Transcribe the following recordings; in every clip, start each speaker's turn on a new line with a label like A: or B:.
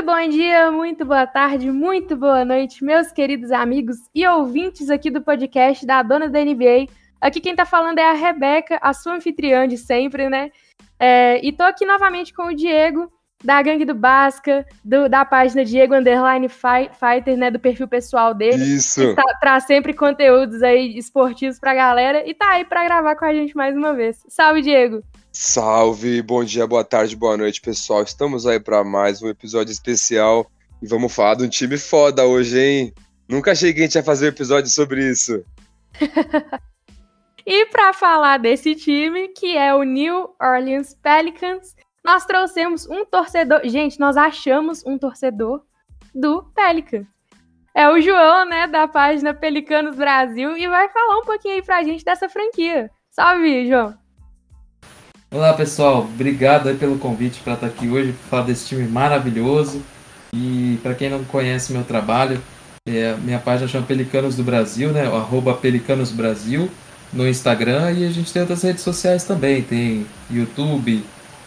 A: Muito bom dia, muito boa tarde, muito boa noite, meus queridos amigos e ouvintes aqui do podcast da Dona da NBA. Aqui quem tá falando é a Rebeca, a sua anfitriã de sempre, né? É, e tô aqui novamente com o Diego, da Gangue do Basca, do, da página Diego Underline Fighter, né? Do perfil pessoal dele.
B: Isso.
A: Que tá, traz sempre conteúdos aí esportivos pra galera e tá aí pra gravar com a gente mais uma vez. Salve, Diego!
B: Salve, bom dia, boa tarde, boa noite, pessoal. Estamos aí para mais um episódio especial e vamos falar de um time foda hoje, hein? Nunca achei que a gente ia fazer um episódio sobre isso.
A: e para falar desse time, que é o New Orleans Pelicans, nós trouxemos um torcedor. Gente, nós achamos um torcedor do Pelicans. É o João, né, da página Pelicanos Brasil, e vai falar um pouquinho aí pra gente dessa franquia. Salve, João!
C: Olá pessoal, obrigado pelo convite para estar aqui hoje para falar desse time maravilhoso. E para quem não conhece meu trabalho, é, minha página chama Pelicanos do Brasil, né? Arroba Pelicanos Brasil no Instagram e a gente tem outras redes sociais também, tem YouTube,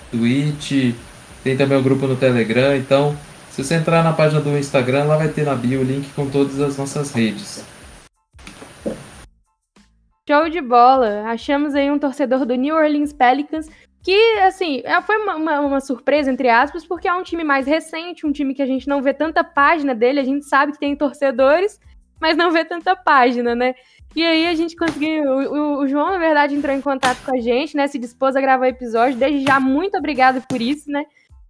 C: Twitch, tem também o grupo no Telegram, então se você entrar na página do Instagram, lá vai ter na bio o link com todas as nossas redes.
A: Show de bola! Achamos aí um torcedor do New Orleans Pelicans que, assim, é, foi uma, uma, uma, surpresa, entre aspas, porque é um time mais recente, um time que a gente não vê tanta página dele, a gente sabe que tem torcedores, mas não vê tanta página, né? E aí a gente conseguiu. O, o, João, na verdade, entrou em contato com a gente, né? Se dispôs a gravar o episódio. Desde já, muito obrigado por isso, né?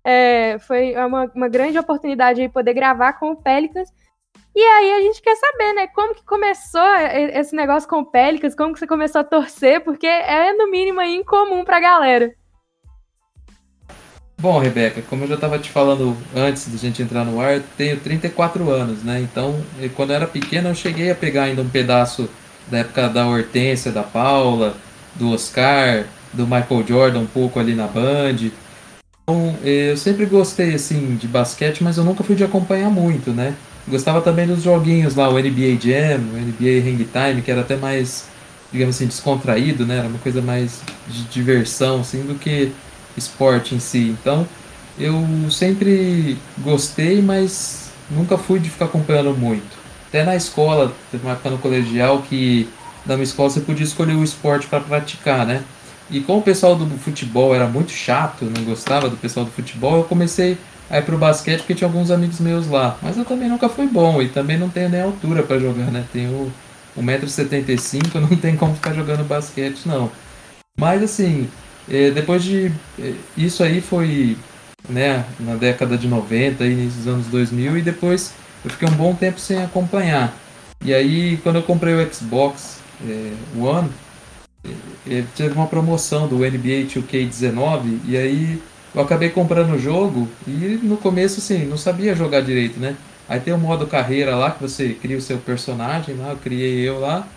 A: É, foi uma, uma grande oportunidade aí poder gravar com o Pelicans. E aí a gente quer saber, né, como que começou esse negócio com o Pelicans, como que você começou a torcer, porque é no mínimo incomum pra galera.
C: Bom, Rebeca, como eu já estava te falando antes da gente entrar no ar, tenho 34 anos, né? Então, quando eu era pequeno, eu cheguei a pegar ainda um pedaço da época da Hortência, da Paula, do Oscar, do Michael Jordan, um pouco ali na Band. Então, eu sempre gostei, assim, de basquete, mas eu nunca fui de acompanhar muito, né? Gostava também dos joguinhos lá, o NBA Jam, o NBA Hang Time, que era até mais, digamos assim, descontraído, né? Era uma coisa mais de diversão, assim, do que esporte em si. Então, eu sempre gostei, mas nunca fui de ficar acompanhando muito. Até na escola, teve uma época no colegial que na minha escola você podia escolher o esporte para praticar, né? E como o pessoal do futebol era muito chato, não gostava do pessoal do futebol, eu comecei Aí pro basquete porque tinha alguns amigos meus lá. Mas eu também nunca fui bom e também não tenho nem altura para jogar, né? Tenho 1,75m, não tem como ficar jogando basquete, não. Mas assim, é, depois de. É, isso aí foi né, na década de 90, início dos anos 2000, e depois eu fiquei um bom tempo sem acompanhar. E aí, quando eu comprei o Xbox é, One, é, teve uma promoção do NBA 2K19, e aí eu acabei comprando o jogo e no começo, assim, não sabia jogar direito, né? Aí tem o modo carreira lá, que você cria o seu personagem lá, eu criei eu lá,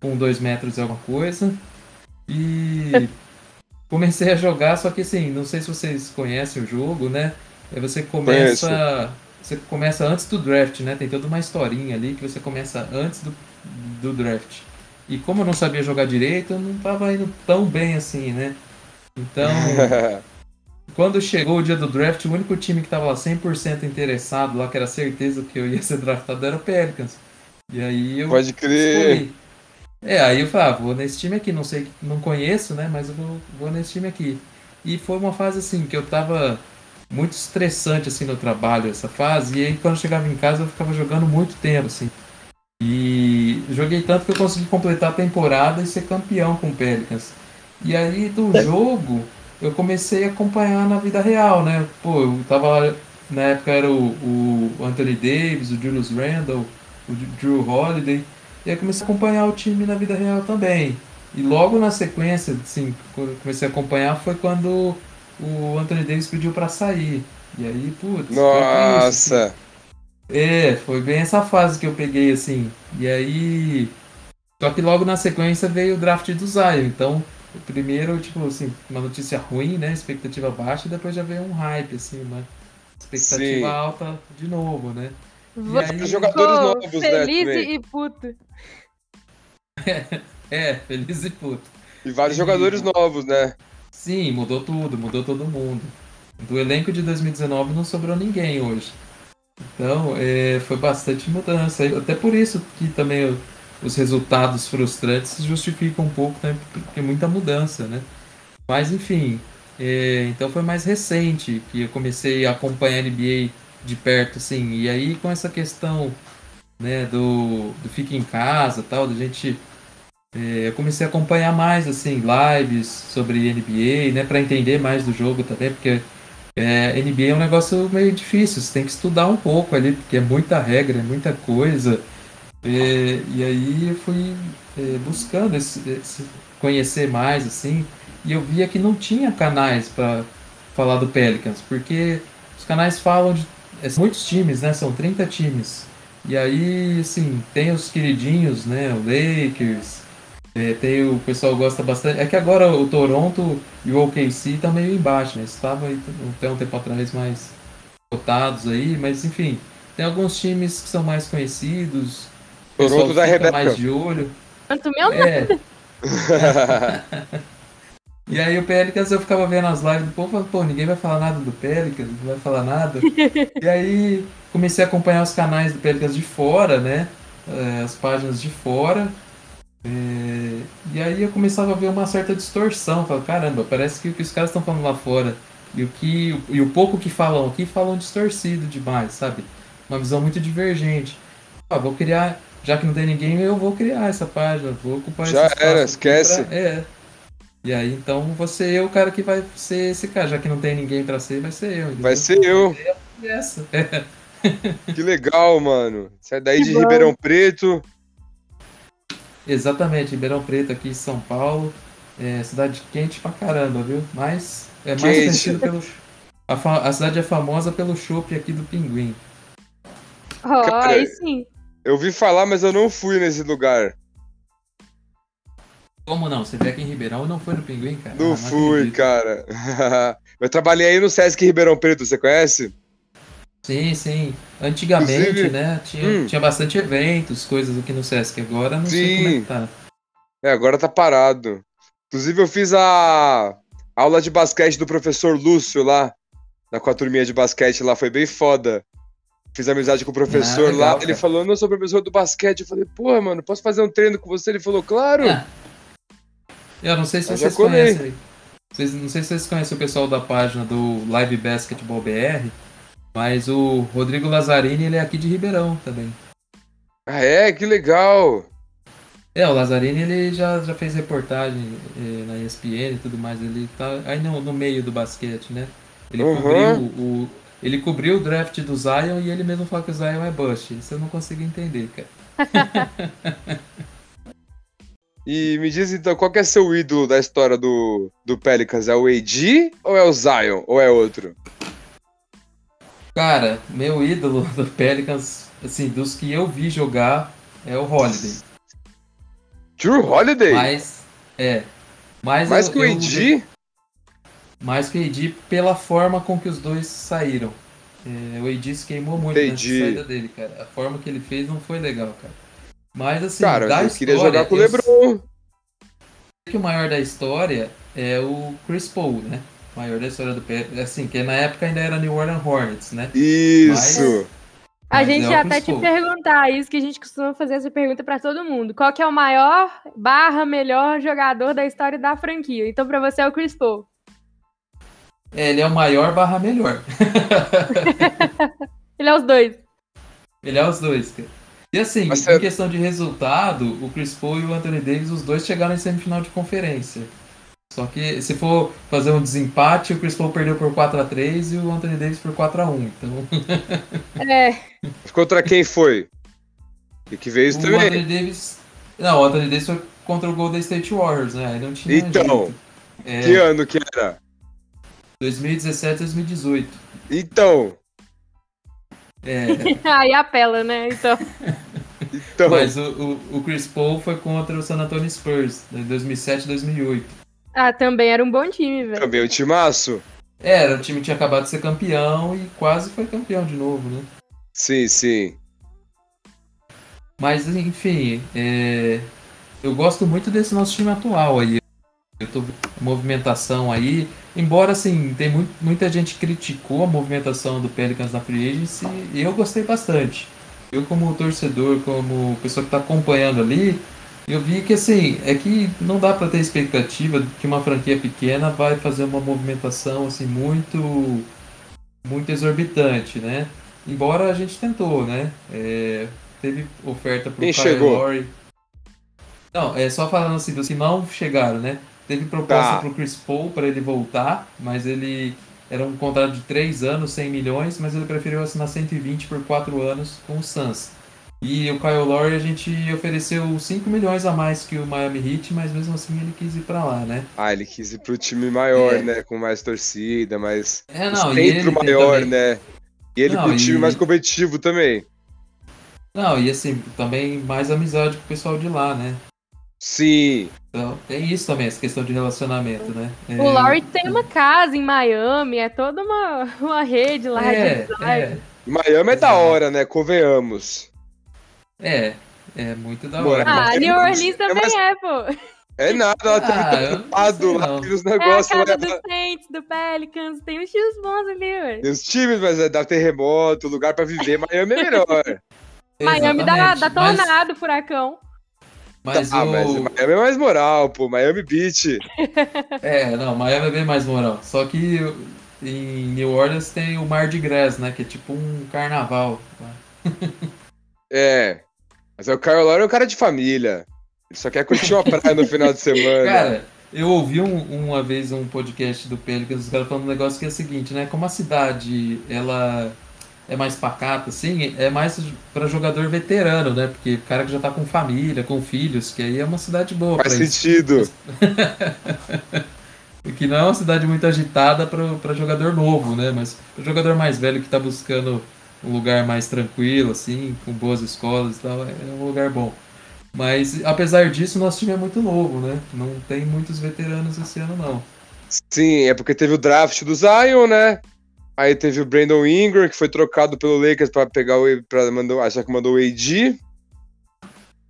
C: com dois metros e alguma coisa. E comecei a jogar, só que assim, não sei se vocês conhecem o jogo, né? Aí você começa. Conheço. Você começa antes do draft, né? Tem toda uma historinha ali que você começa antes do, do draft. E como eu não sabia jogar direito, eu não tava indo tão bem assim, né? Então. Quando chegou o dia do draft, o único time que estava lá 100% interessado, lá que era certeza que eu ia ser draftado, era o Pelicans. E aí eu.
B: Pode crer! Escolhi.
C: É, aí eu falei, ah, vou nesse time aqui, não sei, não conheço, né? Mas eu vou, vou nesse time aqui. E foi uma fase assim que eu tava muito estressante assim no trabalho essa fase. E aí quando eu chegava em casa eu ficava jogando muito tempo, assim. E joguei tanto que eu consegui completar a temporada e ser campeão com o Pelicans. E aí do é. jogo eu comecei a acompanhar na vida real, né? Pô, eu tava. Na época era o, o Anthony Davis, o Julius Randle, o Drew Holiday. E aí comecei a acompanhar o time na vida real também. E logo na sequência, assim, quando eu comecei a acompanhar foi quando o Anthony Davis pediu para sair. E aí, putz.
B: Nossa! Assim.
C: É, foi bem essa fase que eu peguei, assim. E aí. Só que logo na sequência veio o draft do Zion. Então primeiro, tipo assim, uma notícia ruim, né? Expectativa baixa, e depois já veio um hype, assim, uma expectativa Sim. alta de novo, né?
B: E aí, jogadores novos,
A: feliz né? Feliz e puto.
C: É, é, feliz e puto.
B: E vários e... jogadores novos, né?
C: Sim, mudou tudo, mudou todo mundo. Do elenco de 2019 não sobrou ninguém hoje. Então, é, foi bastante mudança. Até por isso que também os resultados frustrantes justificam um pouco, né? Porque muita mudança, né? Mas, enfim, é, então foi mais recente que eu comecei a acompanhar a NBA de perto, assim. E aí, com essa questão né, do, do fica em casa tal, da gente é, eu comecei a acompanhar mais assim lives sobre NBA, né, para entender mais do jogo também, porque é, NBA é um negócio meio difícil, você tem que estudar um pouco ali, porque é muita regra, é muita coisa. É, e aí eu fui é, buscando esse, esse, conhecer mais assim, e eu via que não tinha canais para falar do Pelicans, porque os canais falam de é, muitos times, né? São 30 times. E aí, assim, tem os queridinhos, né? O Lakers, é, tem o pessoal gosta bastante. É que agora o Toronto e o OKC estão meio embaixo, né? Estavam até um tempo atrás mais cotados aí, mas enfim, tem alguns times que são mais conhecidos.
B: Toronto da Rebeca.
C: mais de olho.
A: Quanto meu
C: é. E aí o Pelicans eu ficava vendo as lives do povo, falando, pô, ninguém vai falar nada do Pelicans, não vai falar nada. e aí comecei a acompanhar os canais do Pelicans de fora, né? É, as páginas de fora. É, e aí eu começava a ver uma certa distorção. Falei, caramba, parece que o que os caras estão falando lá fora e o, que, e o pouco que falam aqui falam distorcido demais, sabe? Uma visão muito divergente. Ah, vou criar, já que não tem ninguém, eu vou criar essa página, vou ocupar
B: Já era, esquece.
C: Pra, é. E aí então você é o cara que vai ser esse cara, já que não tem ninguém para ser, vai ser eu. Entendeu?
B: Vai ser eu.
C: Essa.
B: Que legal, mano. Sai daí que de bom. Ribeirão Preto.
C: Exatamente, Ribeirão Preto aqui em São Paulo. É cidade quente pra caramba, viu? Mas é mais quente. conhecido pelo. A, a, cidade é famosa pelo chopp aqui do Pinguim.
A: Oh, aí sim.
B: Eu vi falar, mas eu não fui nesse lugar.
C: Como não? Você veio aqui em Ribeirão e não foi no Pinguim, cara?
B: Não, ah, não fui, acredito. cara. eu trabalhei aí no Sesc Ribeirão Preto, você conhece?
C: Sim, sim. Antigamente, Inclusive, né, tinha, hum. tinha bastante eventos, coisas aqui no Sesc. Agora não sim. sei como é que tá.
B: É, agora tá parado. Inclusive, eu fiz a aula de basquete do professor Lúcio lá, na com a turminha de basquete lá, foi bem foda. Fiz amizade com o professor ah, legal, lá. Cara. Ele falou, não, sou professor do basquete. Eu falei, pô, mano, posso fazer um treino com você? Ele falou, claro. Ah.
C: Eu não sei se vocês conhecem. Vocês, não sei se vocês conhecem o pessoal da página do Live Basketball BR, mas o Rodrigo Lazzarini ele é aqui de Ribeirão também.
B: Ah, é? Que legal!
C: É, o Lazzarini ele já, já fez reportagem eh, na ESPN e tudo mais. Ele tá aí no, no meio do basquete, né? Ele uhum. cobriu o. Ele cobriu o draft do Zion e ele mesmo fala que o Zion é bust. Isso eu não consigo entender, cara.
B: E me diz então, qual que é seu ídolo da história do, do Pelicans? É o AD ou é o Zion? Ou é outro?
C: Cara, meu ídolo do Pelicans, assim, dos que eu vi jogar, é o Holiday.
B: True Holiday?
C: Mas, é. Mas
B: Mais eu, que o AD?
C: Mais que o AD pela forma com que os dois saíram. É, o AD se queimou muito Entendi. nessa saída dele, cara. A forma que ele fez não foi legal, cara. Mas assim,
B: cara, da eu história, queria jogar com o LeBron.
C: que o maior da história é o Chris Paul, né? O maior da história do assim, que na época ainda era New Orleans Hornets, né?
B: Isso.
A: Mas, a gente é ia até te perguntar isso que a gente costuma fazer essa pergunta para todo mundo. Qual que é o maior barra melhor jogador da história da franquia? Então para você é o Chris Paul.
C: É, ele é o maior barra melhor.
A: ele é os dois.
C: Ele é os dois, cara. E assim, Mas em questão de resultado, o Chris Paul e o Anthony Davis, os dois chegaram em semifinal de conferência. Só que se for fazer um desempate, o Chris Paul perdeu por 4 a 3 e o Anthony Davis por 4 a 1 Então.
A: É.
B: Contra quem foi? E que veio isso
C: o
B: também.
C: Anthony Davis. Não, o Anthony Davis foi contra o Golden State Warriors, né? Não tinha.
B: Então. É... Que ano que era?
C: 2017, 2018.
B: Então.
C: É.
A: Aí apela, né? Então.
B: então.
C: Mas o, o, o, Chris Paul foi contra o San Antonio Spurs, em 2007 2008.
A: Ah, também era um bom time, velho.
B: Também um timaço.
C: Era, o time tinha acabado de ser campeão e quase foi campeão de novo, né?
B: Sim, sim.
C: Mas, enfim, é... eu gosto muito desse nosso time atual aí. Eu movimentação aí. Embora, assim, tem muito, muita gente criticou a movimentação do Pelicans na Free Agency, e eu gostei bastante. Eu, como torcedor, como pessoa que está acompanhando ali, eu vi que, assim, é que não dá para ter expectativa de que uma franquia pequena vai fazer uma movimentação, assim, muito, muito exorbitante, né? Embora a gente tentou, né? É, teve oferta pro
B: Quem
C: Kyle? Lowry. Não, é só falando assim, dos que não chegaram, né? Teve proposta
B: Tá.
C: pro Chris Paul para ele voltar, mas ele era um contrato de 3 anos, 100 milhões, mas ele preferiu assinar 120 por 4 anos com o Suns. E o Kyle Lowry a gente ofereceu 5 milhões a mais que o Miami Heat, mas mesmo assim ele quis ir para lá, né?
B: Ah, ele quis ir pro time maior,
C: É.
B: né? Com mais torcida, mais.
C: É, não,
B: centro maior,
C: também-
B: né? E ele
C: Não,
B: pro time
C: e-
B: mais competitivo também.
C: Não, e assim, também mais amizade com o pessoal de lá, né?
B: Sim.
C: Então, tem isso também, essa questão de relacionamento, né? É,
A: O Laurie tem uma casa em Miami, é toda uma, uma rede lá
C: é,
A: de
C: é,
B: Miami é da hora, né? Convenhamos.
C: é, é muito da hora.
A: Ah,
B: Mas-
A: New Orleans
B: é
A: também
B: mais-
A: é, pô.
B: É nada, ela tem
C: Ah, sei,
B: lá,
C: não.
B: aqueles
A: É a
B: negócios
A: casa
B: lá.
A: dos Saints, do Pelicans, tem uns times bons ali, ué.
B: Tem os times, mas é, dá terremoto, lugar pra viver. Miami é melhor.
A: Miami dá, dá
C: mas-
A: tornado, furacão.
C: Mas,
B: ah,
C: o...
B: mas Miami é mais moral, pô. Miami Beach.
C: É, não, Miami é bem mais moral. Só que em New Orleans tem o Mar de Grass, né? Que é tipo um carnaval.
B: É. Mas é o Kyle Lowry é um cara de família. Ele só quer curtir uma praia no final de semana.
C: Cara, eu ouvi um- uma vez um podcast do Pelicans, os caras falando um negócio que é o seguinte, né? Como a cidade, ela é mais pacata, assim, é mais pra jogador veterano, né? Porque o cara que já tá com família, com filhos, que aí é uma cidade boa
B: Faz
C: pra isso.
B: sentido.
C: Que não é uma cidade muito agitada para jogador novo, né? Mas o jogador mais velho que tá buscando um lugar mais tranquilo, assim, com boas escolas e tal, é um lugar bom. Mas apesar disso, nosso time é muito novo, né? Não tem muitos veteranos esse ano, não.
B: Sim, é porque teve o draft do Zion, né? Aí teve o Brandon Ingram, que foi trocado pelo Lakers pra pegar o. Pra mandou, achar que mandou o AD.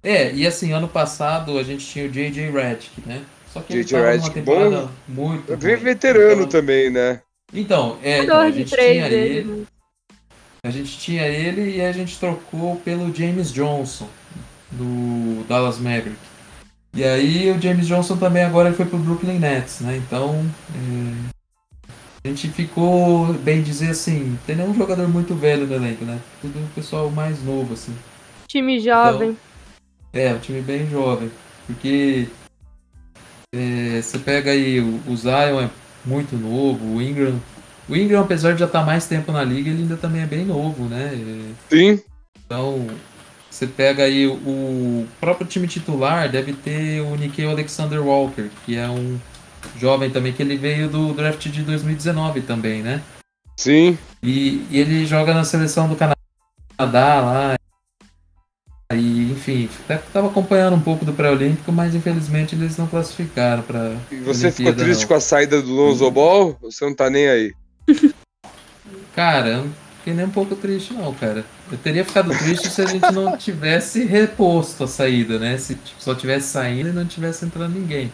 C: É, e assim, ano passado a gente tinha o J.J. Redick, né? Só que ele
B: J.J.
C: numa
B: Redick,
C: temporada muito
B: Bem veterano
C: Então-
B: também, né?
C: Então, é, então, a gente tinha ele,
A: né?
C: A gente tinha ele e a gente trocou pelo James Johnson do Dallas Maverick. E aí o James Johnson também agora ele foi pro Brooklyn Nets, né? Então é, a gente ficou, bem dizer assim, tem nenhum jogador muito velho no elenco, né? Tudo o pessoal mais novo, assim.
A: Time jovem.
C: É, um time bem jovem. Porque é, você pega aí o, o Zion é muito novo, o Ingram. O Ingram, apesar de já estar mais tempo na liga, ele ainda também é bem novo, né? É,
B: Sim.
C: Então, você pega aí o, o próprio time titular, deve ter o Nikhil Alexander Walker, que é um jovem também, que ele veio do draft de 2019 também, né?
B: Sim.
C: E, e ele joga na seleção do Canadá lá. E, enfim, até tava acompanhando um pouco do pré-olímpico, mas infelizmente eles não classificaram para.
B: E você ficou triste com a saída do Lonzo Ball? Você não tá nem aí.
C: Cara, eu não fiquei nem um pouco triste, não, cara. Eu teria ficado triste se a gente não tivesse reposto a saída, né? Se tipo, só tivesse saindo e não tivesse entrando ninguém.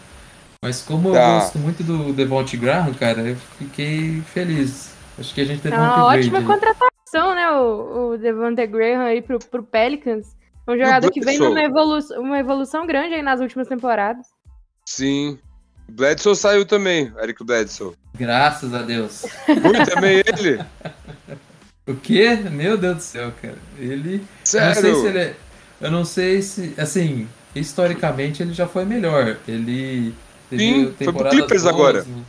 C: Mas como eu
B: Tá.
C: gosto muito do Devonte Graham, cara, eu fiquei feliz. Acho que a gente teve
A: É
C: um
A: uma
C: upgrade.
A: ótima contratação, né? O, o Devante Graham aí pro, pro Pelicans. Um jogador que vem numa evolução, uma evolução grande aí nas últimas temporadas.
B: Sim. Bledsoe saiu também, Eric Bledsoe.
C: Graças a Deus.
B: Fui também ele.
C: O quê? Meu Deus do céu, cara. Ele. Eu não sei
B: Sério.
C: se ele é. Eu não sei se. Assim, historicamente ele já foi melhor. Ele. Teve
B: Sim, foi pro Clippers
C: boas,
B: agora.
C: né?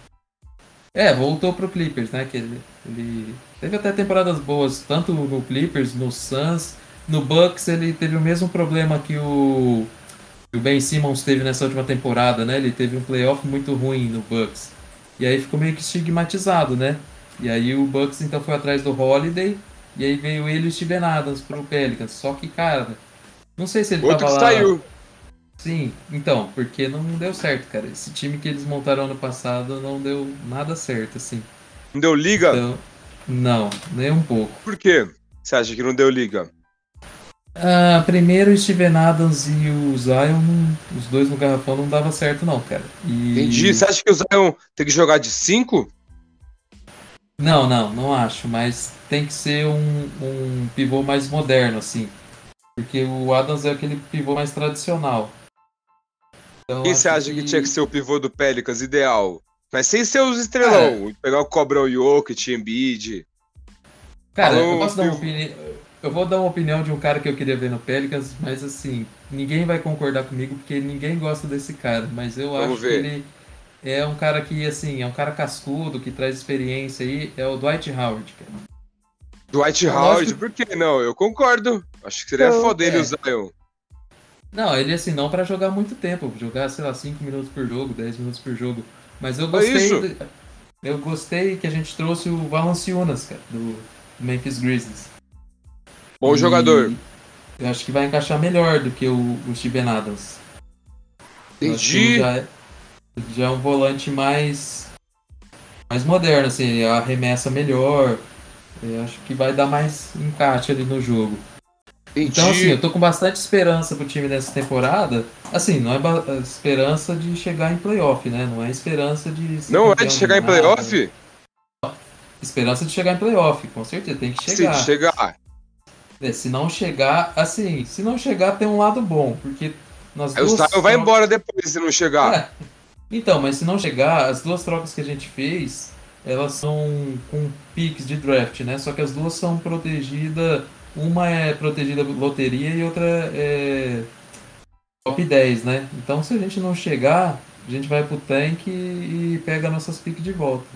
C: É, voltou pro Clippers, né? Que ele, ele teve até temporadas boas, tanto no Clippers, no Suns, no Bucks ele teve o mesmo problema que o, o Ben Simmons teve nessa última temporada, né? Ele teve um playoff muito ruim no Bucks. E aí ficou meio que estigmatizado, né? E aí o Bucks então foi atrás do Holiday, e aí veio ele e o Steven Adams pro Pelicans. Só que, cara, não sei se ele
B: Outro
C: tava
B: que
C: lá...
B: saiu.
C: Sim, então, porque não deu certo, cara. Esse time que eles montaram ano passado não deu nada certo, assim.
B: Não deu liga?
C: Então, não, nem um pouco.
B: Por quê? Você acha que não deu liga?
C: Ah, primeiro o Steven Adams e o Zion, os dois no garrafão não dava certo não, cara. E...
B: Entendi. Você acha que o Zion tem que jogar de 5?
C: Não, não, não acho, mas tem que ser um, um pivô mais moderno, assim. Porque o Adams é aquele pivô mais tradicional.
B: Então, Quem você acha que... que... tinha que ser o pivô do Pelicans ideal? Mas sem ser os estrelão. Pegar o Cobrão Jokic, Embiid.
C: Cara, Falou, eu posso dar uma opinião. Eu vou dar uma opinião de um cara que eu queria ver no Pelicans, mas assim, ninguém vai concordar comigo porque ninguém gosta desse cara. Mas eu Vamos acho ver. que ele é um cara que, assim, é um cara cascudo, que traz experiência aí. É o Dwight Howard, cara.
B: Dwight é Howard, por que não? Eu concordo. Acho que seria eu, foda ele é. o Zion.
C: Não, ele assim, não para jogar muito tempo, jogar, sei lá, 5 minutos por jogo, 10 minutos por jogo. Mas eu gostei. É do, eu gostei que a gente trouxe o Valanciunas, cara, do Memphis Grizzlies.
B: Bom e jogador.
C: Eu acho que vai encaixar melhor do que o, o Steven Adams.
B: Entendi.
C: Já é, já é um volante mais mais moderno, assim, arremessa melhor. Eu acho que vai dar mais encaixe ali no jogo. Então, assim, eu tô com bastante esperança pro time nessa temporada. Assim, não é esperança de chegar em playoff, né? Não é esperança de.
B: Não é de chegar em playoff?
C: Esperança de chegar em playoff, com certeza, tem que chegar.
B: Se chegar.
C: É, se não chegar, assim, se não chegar tem um lado bom, porque
B: nós duas. O Zion vai embora depois se não chegar. É.
C: Então, mas se não chegar, as duas trocas que a gente fez, elas são com piques de draft, né? Só que as duas são protegidas uma é protegida loteria e outra é top 10, né? Então se a gente não chegar, a gente vai pro tanque e pega nossas piques de volta.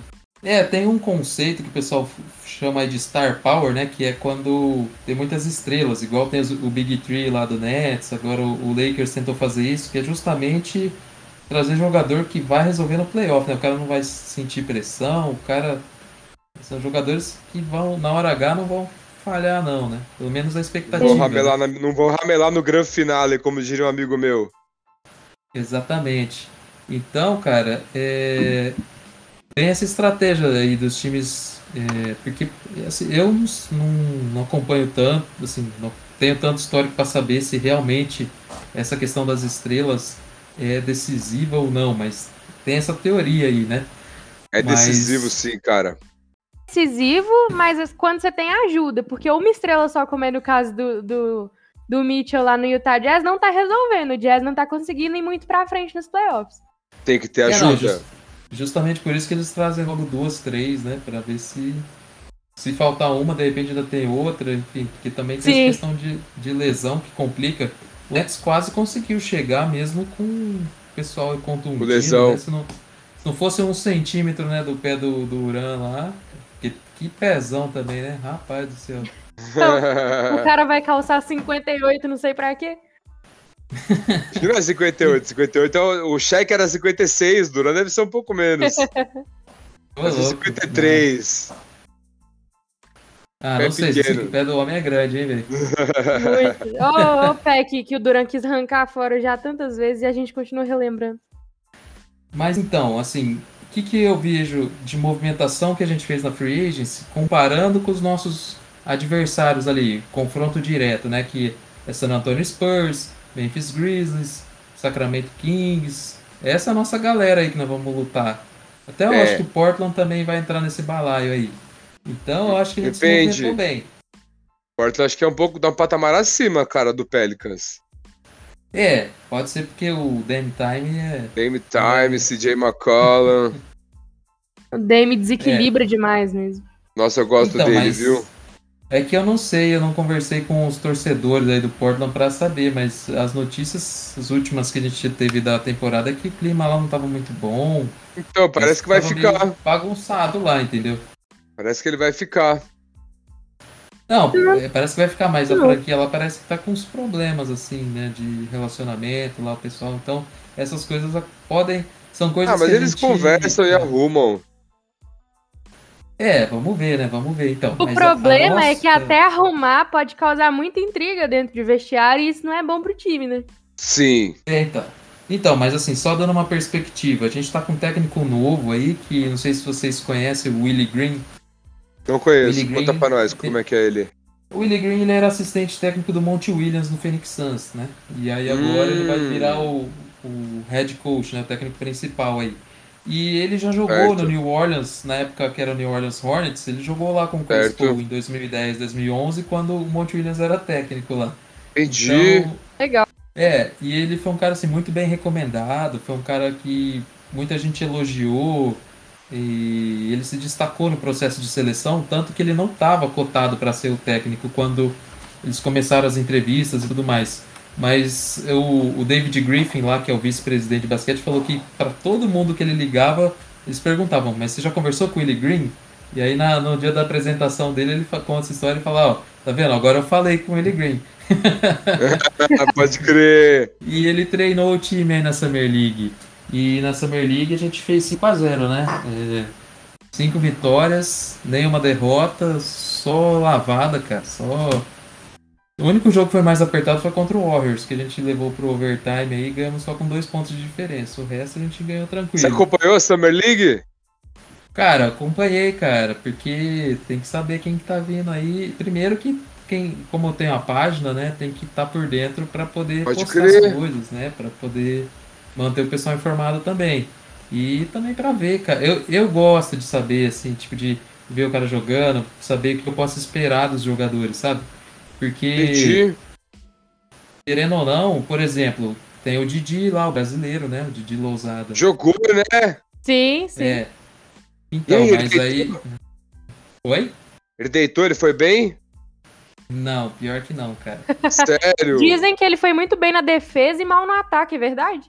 C: É, tem um conceito que o pessoal chama de Star Power, né? Que é quando tem muitas estrelas, igual tem o Big Tree lá do Nets, agora o Lakers tentou fazer isso, que é justamente trazer jogador que vai resolver no playoff, né? O cara não vai sentir pressão, o cara. São jogadores que vão, na hora H, não vão falhar, não, né? Pelo menos a expectativa.
B: Vou ramelar na, não vou ramelar no grande finale, como diria um amigo meu.
C: Exatamente. Então, cara, é... tem essa estratégia aí dos times. É... porque assim, eu não, não acompanho tanto, assim, não tenho tanto histórico para saber se realmente essa questão das estrelas é decisiva ou não, mas tem essa teoria aí, né?
B: É decisivo mas... sim, cara
A: decisivo, mas quando você tem ajuda, porque uma estrela só, como é no caso do, do, do Mitchell lá no Utah Jazz, não tá resolvendo. O Jazz não tá conseguindo ir muito pra frente nos playoffs.
B: Tem que ter ajuda. É, não, just,
C: justamente por isso que eles trazem logo duas, três, né? Pra ver se. Se faltar uma, de repente ainda tem outra, enfim, porque também tem Sim. essa questão de, de lesão que complica. O Nets quase conseguiu chegar mesmo com o pessoal contundido.
B: Lesão.
C: Né? Se, não, se não fosse um centímetro né, do pé do, do Uran lá, que pezão também, né? Rapaz do céu.
A: Então, o cara vai calçar 58, não sei pra quê.
B: Não é 58, 58 o cheque era 56, Duran deve ser um pouco menos. Mas é 53.
C: Ah, não sei, se o pé do homem é grande, hein, velho?
A: Ô, oh, Peck, que o Duran quis arrancar fora já tantas vezes e a gente continua relembrando.
C: Mas então, assim, que, que eu vejo de movimentação que a gente fez na Free Agency, comparando com os nossos adversários ali, confronto direto, né? Que é San Antonio Spurs, Memphis Grizzlies, Sacramento Kings. Essa é a nossa galera aí que nós vamos lutar. Até eu é. acho que o Portland também vai entrar nesse balaio aí. Então eu acho que a gente Depende. se bem.
B: Portland acho que é um pouco, dá um patamar acima, cara, do Pelicans.
C: É, pode ser porque o Dame Time é.
B: Dame Time, é... CJ McCollum.
A: o Dame desequilibra é. demais mesmo.
B: Nossa, eu gosto então, dele, viu?
C: É que eu não sei, eu não conversei com os torcedores aí do Portland para saber, mas as notícias, as últimas que a gente teve da temporada é que o clima lá não tava muito bom.
B: Então, parece que vai ficar.
C: Bagunçado lá, entendeu?
B: Parece que ele vai ficar.
C: Não, é, parece que vai ficar mais. A franquia ela parece que tá com uns problemas, assim, né? De relacionamento lá, o pessoal. Então, essas coisas podem. São coisas
B: ah, mas
C: que
B: eles gente... conversam e arrumam.
C: É, vamos ver, né? Vamos ver então.
A: O mas problema a, a é que até arrumar pode causar muita intriga dentro de vestiário e isso não é bom pro time, né?
B: Sim.
C: É, então. Então, mas assim, só dando uma perspectiva, a gente tá com um técnico novo aí, que não sei se vocês conhecem, o Willie Green.
B: Não conheço. Green, Conta pra nós como é que é ele.
C: O Willie Green ele era assistente técnico do Monte Williams no Phoenix Suns, né? E aí agora
B: Hum.
C: ele vai virar o, o head coach, né? O técnico principal aí. E ele já jogou
B: Certo.
C: no New Orleans, na época que era o New Orleans Hornets, ele jogou lá com o Chris. Paul em 2010, 2011, quando o Monte Williams era técnico lá.
B: Entendi.
C: Então,
A: Legal.
C: é, e ele foi um cara assim muito bem recomendado, foi um cara que muita gente elogiou e ele se destacou no processo de seleção, tanto que ele não estava cotado para ser o técnico quando eles começaram as entrevistas e tudo mais. Mas o, o David Griffin lá, que é o vice-presidente de basquete, falou que para todo mundo que ele ligava, eles perguntavam, mas você já conversou com o Willie Green? E aí na- no dia da apresentação dele, ele conta essa história e fala, ó, tá vendo? Agora eu falei com o Willie Green.
B: Ah, pode crer.
C: E ele treinou o time aí na Summer League. E na Summer League a gente fez 5x0, né? É, cinco vitórias, nenhuma derrota, só lavada, cara. Só. O único jogo que foi mais apertado foi contra o Warriors, que a gente levou pro overtime aí e ganhamos só com dois pontos de diferença. O resto a gente ganhou
B: Você
C: tranquilo.
B: acompanhou a Summer League?
C: Cara, acompanhei, cara, porque tem que saber quem que tá vindo aí. Primeiro que quem, como eu tenho a página, né, tem que estar por dentro para poder
B: Pode
C: postar
B: crer.
C: as coisas, né, para poder manter o pessoal informado também. E também para ver, cara. Eu, eu gosto de saber assim, tipo de ver o cara jogando, saber o que eu posso esperar dos jogadores, sabe? Porque
B: Entendi.
C: querendo ou não, por exemplo, tem o Didi lá, o brasileiro, né, o Didi Lousada.
B: Jogou, né?
A: Sim, sim.
C: É. Então,
B: aí,
C: mas aí Oi?
B: Ele deitou, ele foi bem?
C: Não, pior que não, cara.
B: Sério?
A: Dizem que ele foi muito bem na defesa e mal no ataque, é verdade?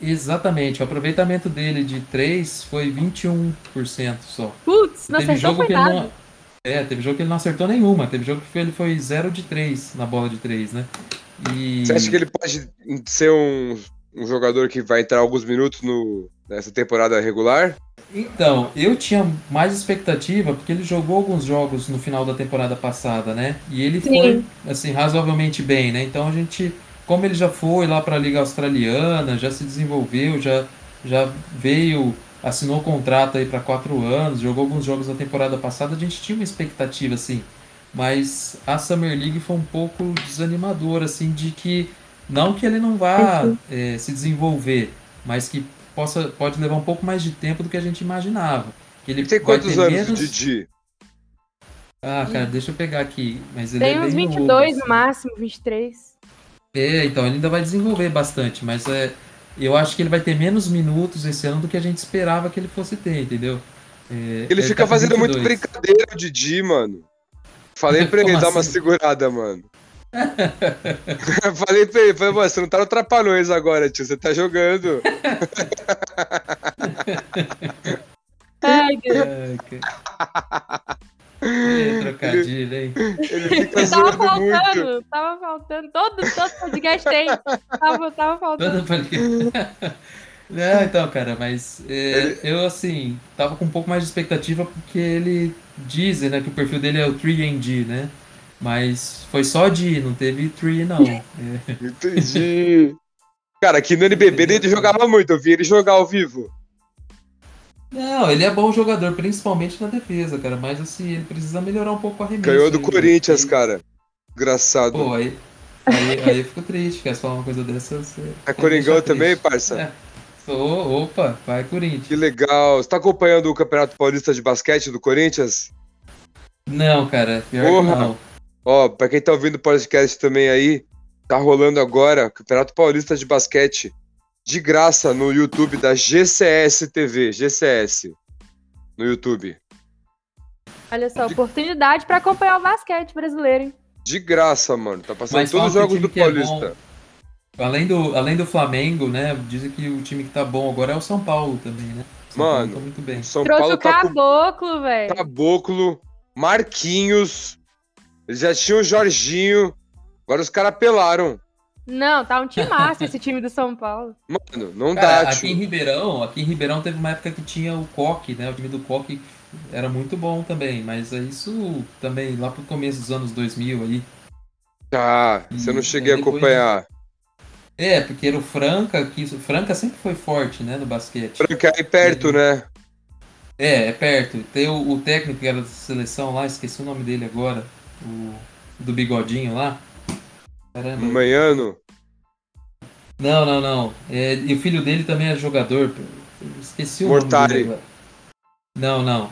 C: Exatamente, o aproveitamento dele de 3 foi 21% só.
A: Putz, não
C: teve
A: acertou
C: jogo que ele não. É, teve jogo que ele não acertou nenhuma. Teve jogo que ele foi 0 de 3 na bola de 3, né? E.
B: Você acha que ele pode ser um, um jogador que vai entrar alguns minutos no, nessa temporada regular?
C: Então, eu tinha mais expectativa porque ele jogou alguns jogos no final da temporada passada, né? E ele
A: Sim.
C: foi, assim, razoavelmente bem, né? Então a gente, como ele já foi lá para a Liga Australiana, já se desenvolveu, já, já veio, assinou contrato aí para quatro anos, jogou alguns jogos na temporada passada, a gente tinha uma expectativa, assim. Mas a Summer League foi um pouco desanimadora, assim, de que não que ele não vá eh, se desenvolver, mas que possa, pode levar um pouco mais de tempo do que a gente imaginava. Que ele
B: tem quantos anos,
C: menos...
B: Didi?
C: Ah, cara, deixa eu pegar aqui. Mas ele
A: Tem
C: é
A: uns
C: bem
A: 22
C: novo,
A: no
C: assim.
A: máximo, 23.
C: É, então, ele ainda vai desenvolver bastante, mas é, eu acho que ele vai ter menos minutos esse ano do que a gente esperava que ele fosse ter, entendeu? É,
B: Ele fica
C: tá
B: fazendo muito
C: 22.
B: brincadeira, o Didi, mano. Falei pra ele
C: Como
B: dar uma
C: assim?
B: segurada, mano. falei pra ele, falei, mano, você não tá no Trapalhões agora, tio, você tá jogando.
A: Ai, Deus.
C: Trocadilho, hein?
B: Ele fica
A: Tava
B: zoando muito.
A: faltando, tava faltando. Todo, todo podcast tem. Tava, tava faltando.
C: Não, então, cara, mas é, eu, assim, tava com um pouco mais de expectativa porque ele dizem, né, que o perfil dele é o 3D, né? Mas foi só D, não teve 3, não. É.
B: Entendi. Cara, aqui no NBB ele jogava muito, eu vi ele jogar ao vivo.
C: Não, ele é bom jogador, principalmente na defesa, cara. Mas assim, ele precisa melhorar um pouco a remessa.
B: Ganhou do Corinthians, cara. Engraçado.
C: Pô, aí, aí, aí eu fico triste, quer falar uma coisa dessa. Você
B: é Coringão também, parça?
C: É. Sou, opa, vai Corinthians.
B: Que legal. Você tá acompanhando o Campeonato Paulista de Basquete do Corinthians?
C: Não, cara, pior
B: Porra.
C: que não.
B: Ó, pra quem tá ouvindo o podcast também aí, tá rolando agora Campeonato Paulista de Basquete de graça no YouTube da GCS TV, GCS, no YouTube.
A: Olha só, oportunidade pra acompanhar o basquete brasileiro, hein?
B: De graça, mano. Tá passando
C: Mas
B: todos os jogos do
C: é
B: Paulista.
C: Além do, além do Flamengo, né? Dizem que o time que tá bom agora é o São Paulo também, né? São Paulo
B: Mano,
C: tá muito bem.
B: São
A: Trouxe
B: Paulo
A: o
B: tá com
A: caboclo, velho.
B: Caboclo, Marquinhos, eles já tinham o Jorginho, agora os caras pelaram.
A: Não, tá um time massa esse time do São Paulo.
B: Mano, não
C: Cara,
B: dá,
C: aqui em
B: tio.
C: Ribeirão, aqui em Ribeirão teve uma época que tinha o Coque, né? O time do Coque era muito bom também, mas é isso também lá pro começo dos anos 2000 aí.
B: Tá, você não cheguei a acompanhar.
C: É, porque era o Franca, que o Franca sempre foi forte, né, no basquete.
B: Franca aí perto, né?
C: É, é perto. Tem o, o técnico que era da seleção lá, esqueci o nome dele agora. O do bigodinho lá. Caramba.
B: Manhano.
C: Não, não, não. É, e o filho dele também é jogador. Esqueci o
B: Mortari.
C: nome dele. Não, não.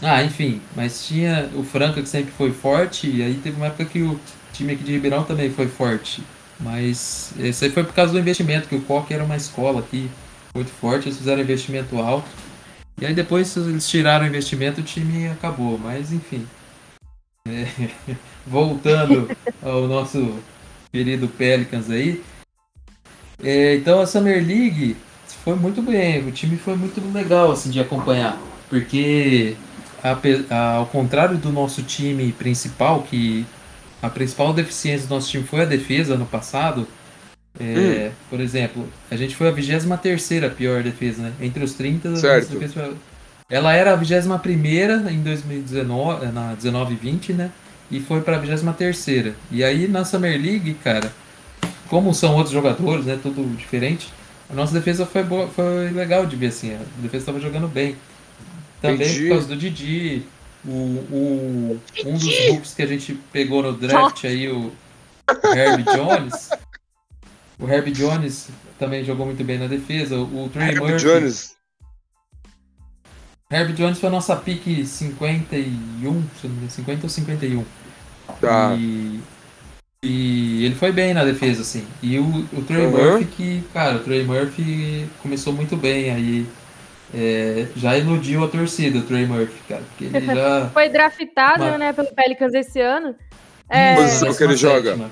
C: Ah, enfim, mas tinha o Franca que sempre foi forte, e aí teve uma época que o time aqui de Ribeirão também foi forte. Mas isso aí foi por causa do investimento, que o Coque era uma escola aqui muito forte, eles fizeram investimento alto. E aí depois eles tiraram o investimento, o time acabou, mas enfim. É, voltando ao nosso querido Pelicans aí. É, então a Summer League foi muito bem, o time foi muito legal assim de acompanhar, porque ape- a- ao contrário do nosso time principal, que a principal deficiência do nosso time foi a defesa no passado, é, por exemplo, a gente foi a 23 pior defesa, né? Entre os 30, a nossa
B: Certo.
C: defesa foi- ela era a 21 em 2019, na 19 e 20, né? E foi pra 23 E aí na Summer League, cara, como são outros jogadores, né? Tudo diferente. A nossa defesa foi boa, foi legal de ver assim. A defesa estava jogando bem. Também
B: Entendi.
C: por causa do Didi. O, o, um dos rookies que a gente pegou no draft aí, o Herb Jones. O Herb Jones também jogou muito bem na defesa. O Trey
B: Herb
C: Murphy.
B: Jones.
C: Herb Jones foi a nossa pique 51, se eu não me engano, 50 ou 51.
B: Tá.
C: E, e ele foi bem na defesa, assim. E o, o Trey
B: Uhum.
C: Murphy, que, cara, o Trey Murphy começou muito bem aí. é, já iludiu a torcida, o Trey Murphy, cara. Porque ele já.
A: Foi draftado,
C: Mas-
A: né, pelo Pelicans esse ano. É,
B: Posição que ele joga.
C: sétima.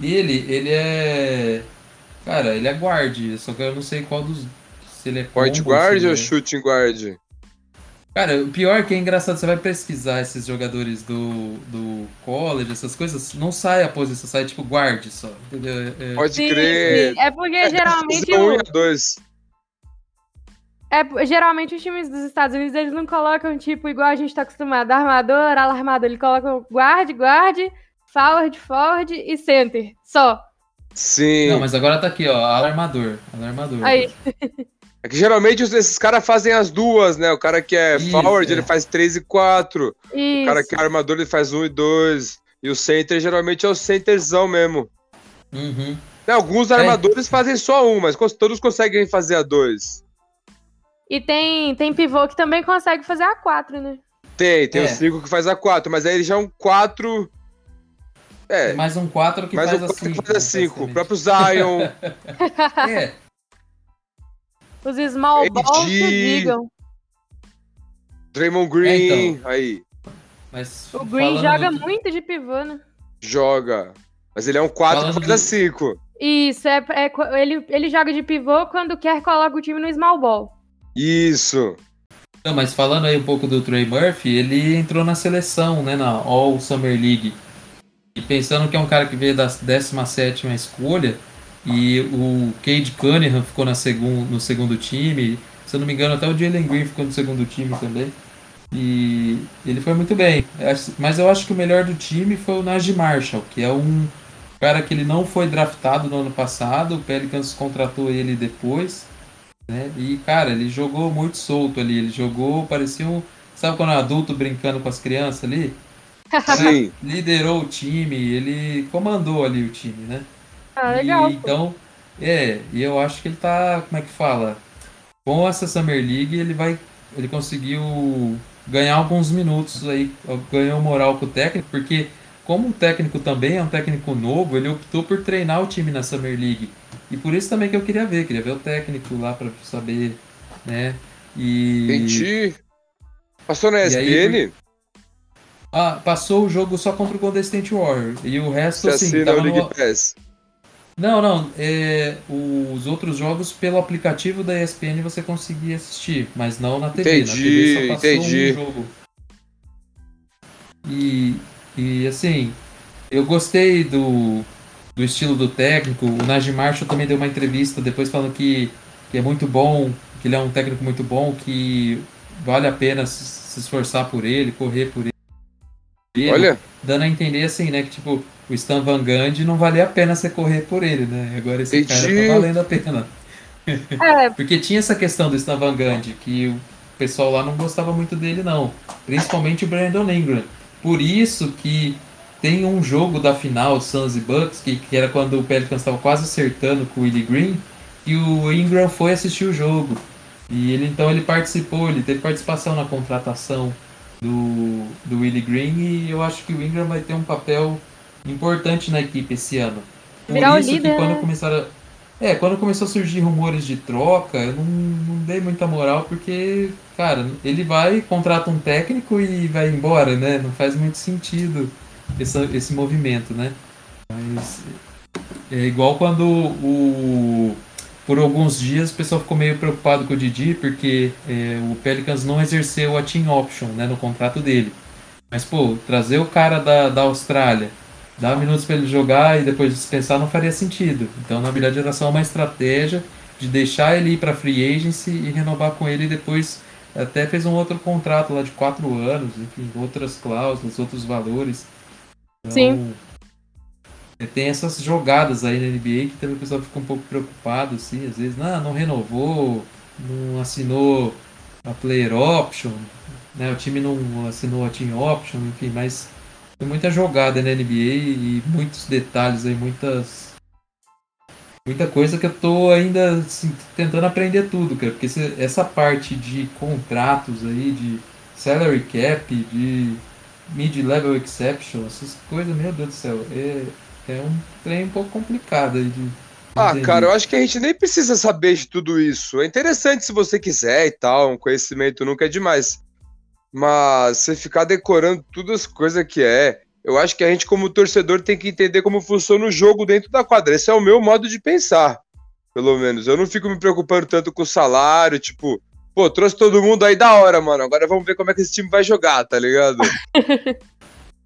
C: E ele, ele é. Cara, ele é guard, só que eu não sei qual dos. Se ele é
B: Point
C: combo,
B: guard ou
C: é-
B: shooting guard?
C: Cara, o pior é que é engraçado, você vai pesquisar esses jogadores do, do college, essas coisas, não sai a posição, sai tipo guard só, entendeu? É-
B: Pode
A: sim,
B: crer.
A: sim. É porque geralmente,
B: Posição um e dois.
A: é, geralmente os times dos Estados Unidos eles não colocam, tipo, igual a gente tá acostumado, armador, alarmador. Eles colocam guard, guard, forward, forward e center. Só.
B: Sim.
C: Não, mas agora tá aqui, ó, alarmador, alarmador.
A: Aí.
B: É que geralmente esses caras fazem as duas, né? O cara que é
C: Isso,
B: forward,
C: é.
B: ele faz 3 e 4. O
A: Isso.
B: cara que é armador, ele faz 1 e 2. E o center geralmente é o centerzão mesmo.
C: Uhum.
B: Né, Alguns
C: É.
B: armadores fazem só um, mas todos conseguem fazer a dois.
A: E tem, tem pivô que também consegue fazer a 4, né?
B: Tem, tem
C: É.
B: os 5 que faz a 4, mas aí ele já é um 4. É,
C: Tem mais um 4 que
B: mais
C: faz
B: um
C: a
B: 4 que
C: 5.
B: faz a 5. O próprio Zion.
C: É,
A: Os small balls que digam.
B: Draymond Green.
C: É,
B: Aí,
C: mas
A: O Green joga
C: do-
A: muito de pivô, né?
B: joga. Mas ele é um 4 que
C: Falando
B: faz a
C: do-
B: 5.
A: Isso, é, é ele, ele joga de pivô quando quer coloca o time no small ball.
B: Isso.
C: Não, mas falando aí um pouco do Trey Murphy, ele entrou na seleção, né, na All Summer League. E pensando que é um cara que veio da 17ª escolha, e o Cade Cunningham ficou na segun, no segundo time, se eu não me engano até o Jalen Green ficou no segundo time também. E ele foi muito bem. Mas eu acho que o melhor do time foi o Najee Marshall, que é um cara que ele não foi draftado no ano passado, o Pelicans contratou ele depois. Né? E, cara, ele jogou muito solto ali. Ele jogou, parecia um. Sabe quando é um adulto brincando com as crianças ali?
B: Sim.
C: Liderou o time, ele comandou ali o time, né?
A: Ah,
C: E,
A: legal. pô.
C: então, é, e eu acho que ele tá, como é que fala? Com essa Summer League, ele vai. Ele conseguiu ganhar alguns minutos aí, ganhou moral com o técnico, porque como o técnico também é um técnico novo, ele optou por treinar o time na Summer League. E por isso também que eu queria ver, queria ver o técnico lá pra saber, né? E
B: Entendi. Passou na
C: E aí,
B: ESPN?
C: ah, passou o jogo só contra o Golden State Warrior. E o resto,
B: Você
C: assim, tava
B: o League
C: no...
B: Pass.
C: Não, não. é, os outros jogos pelo aplicativo da ESPN você conseguia assistir, mas não na TV.
B: Entendi,
C: na TV só passou
B: entendi.
C: um jogo. E, e assim, eu gostei do, do estilo do técnico. O Najee Marshall também deu uma entrevista depois falando que, que é muito bom, que ele é um técnico muito bom, que vale a pena se, se esforçar por ele, correr por ele.
B: Olha,
C: Dando a entender assim, né? Que tipo, o Stan Van Gundy não valia a pena você correr por ele, né? Agora esse cara
B: Entendi.
C: tá valendo a pena.
A: É,
C: Porque tinha essa questão do Stan Van Gundy, que o pessoal lá não gostava muito dele, não. Principalmente o Brandon Ingram. Por isso que tem um jogo da final, Suns e Bucks, que, que era quando o Pelicans estava quase acertando com o Willie Green, e o Ingram foi assistir o jogo. E ele então ele participou, ele teve participação na contratação do, do Willie Green e eu acho que o Ingram vai ter um papel importante na equipe esse ano. Por
A: Virar
C: isso
A: líder,
C: que quando
A: né?
C: começaram a, é, quando começou a surgir rumores de troca, eu não, não dei muita moral porque, cara, ele vai, contrata um técnico e vai embora, né? Não faz muito sentido esse, esse movimento, né? Mas é igual quando o por alguns dias o pessoal ficou meio preocupado com o Didi porque é, o Pelicans não exerceu a team option né, no contrato dele. Mas, pô, trazer o cara da, da Austrália, dar minutos para ele jogar e depois dispensar não faria sentido. Então, na verdade, era só uma estratégia de deixar ele ir para free agency e renovar com ele e depois até fez um outro contrato lá de quatro anos, enfim, outras cláusulas, outros valores. Então,
A: Sim.
C: é, Tem essas jogadas aí na NBA que também o pessoal fica um pouco preocupado, assim, às vezes, não, não renovou, não assinou a player option, né? O time não assinou a team option, enfim, mas tem muita jogada na NBA e muitos detalhes aí, muitas muita coisa que eu tô ainda assim, tentando aprender tudo, cara, porque essa parte de contratos aí, de salary cap, de mid-level exception, essas coisas, meu Deus do céu, é, é um trem um pouco complicado aí de.
B: Ah,
C: entender.
B: cara, eu acho que a gente nem precisa saber de tudo isso. É interessante se você quiser e tal, um conhecimento nunca é demais. Mas você ficar decorando todas as coisas que é, eu acho que a gente, como torcedor, tem que entender como funciona o jogo dentro da quadra. Esse é o meu modo de pensar, pelo menos. Eu não fico me preocupando tanto com o salário, tipo, pô, trouxe todo mundo aí da hora, mano. Agora vamos ver como é que esse time vai jogar, tá ligado?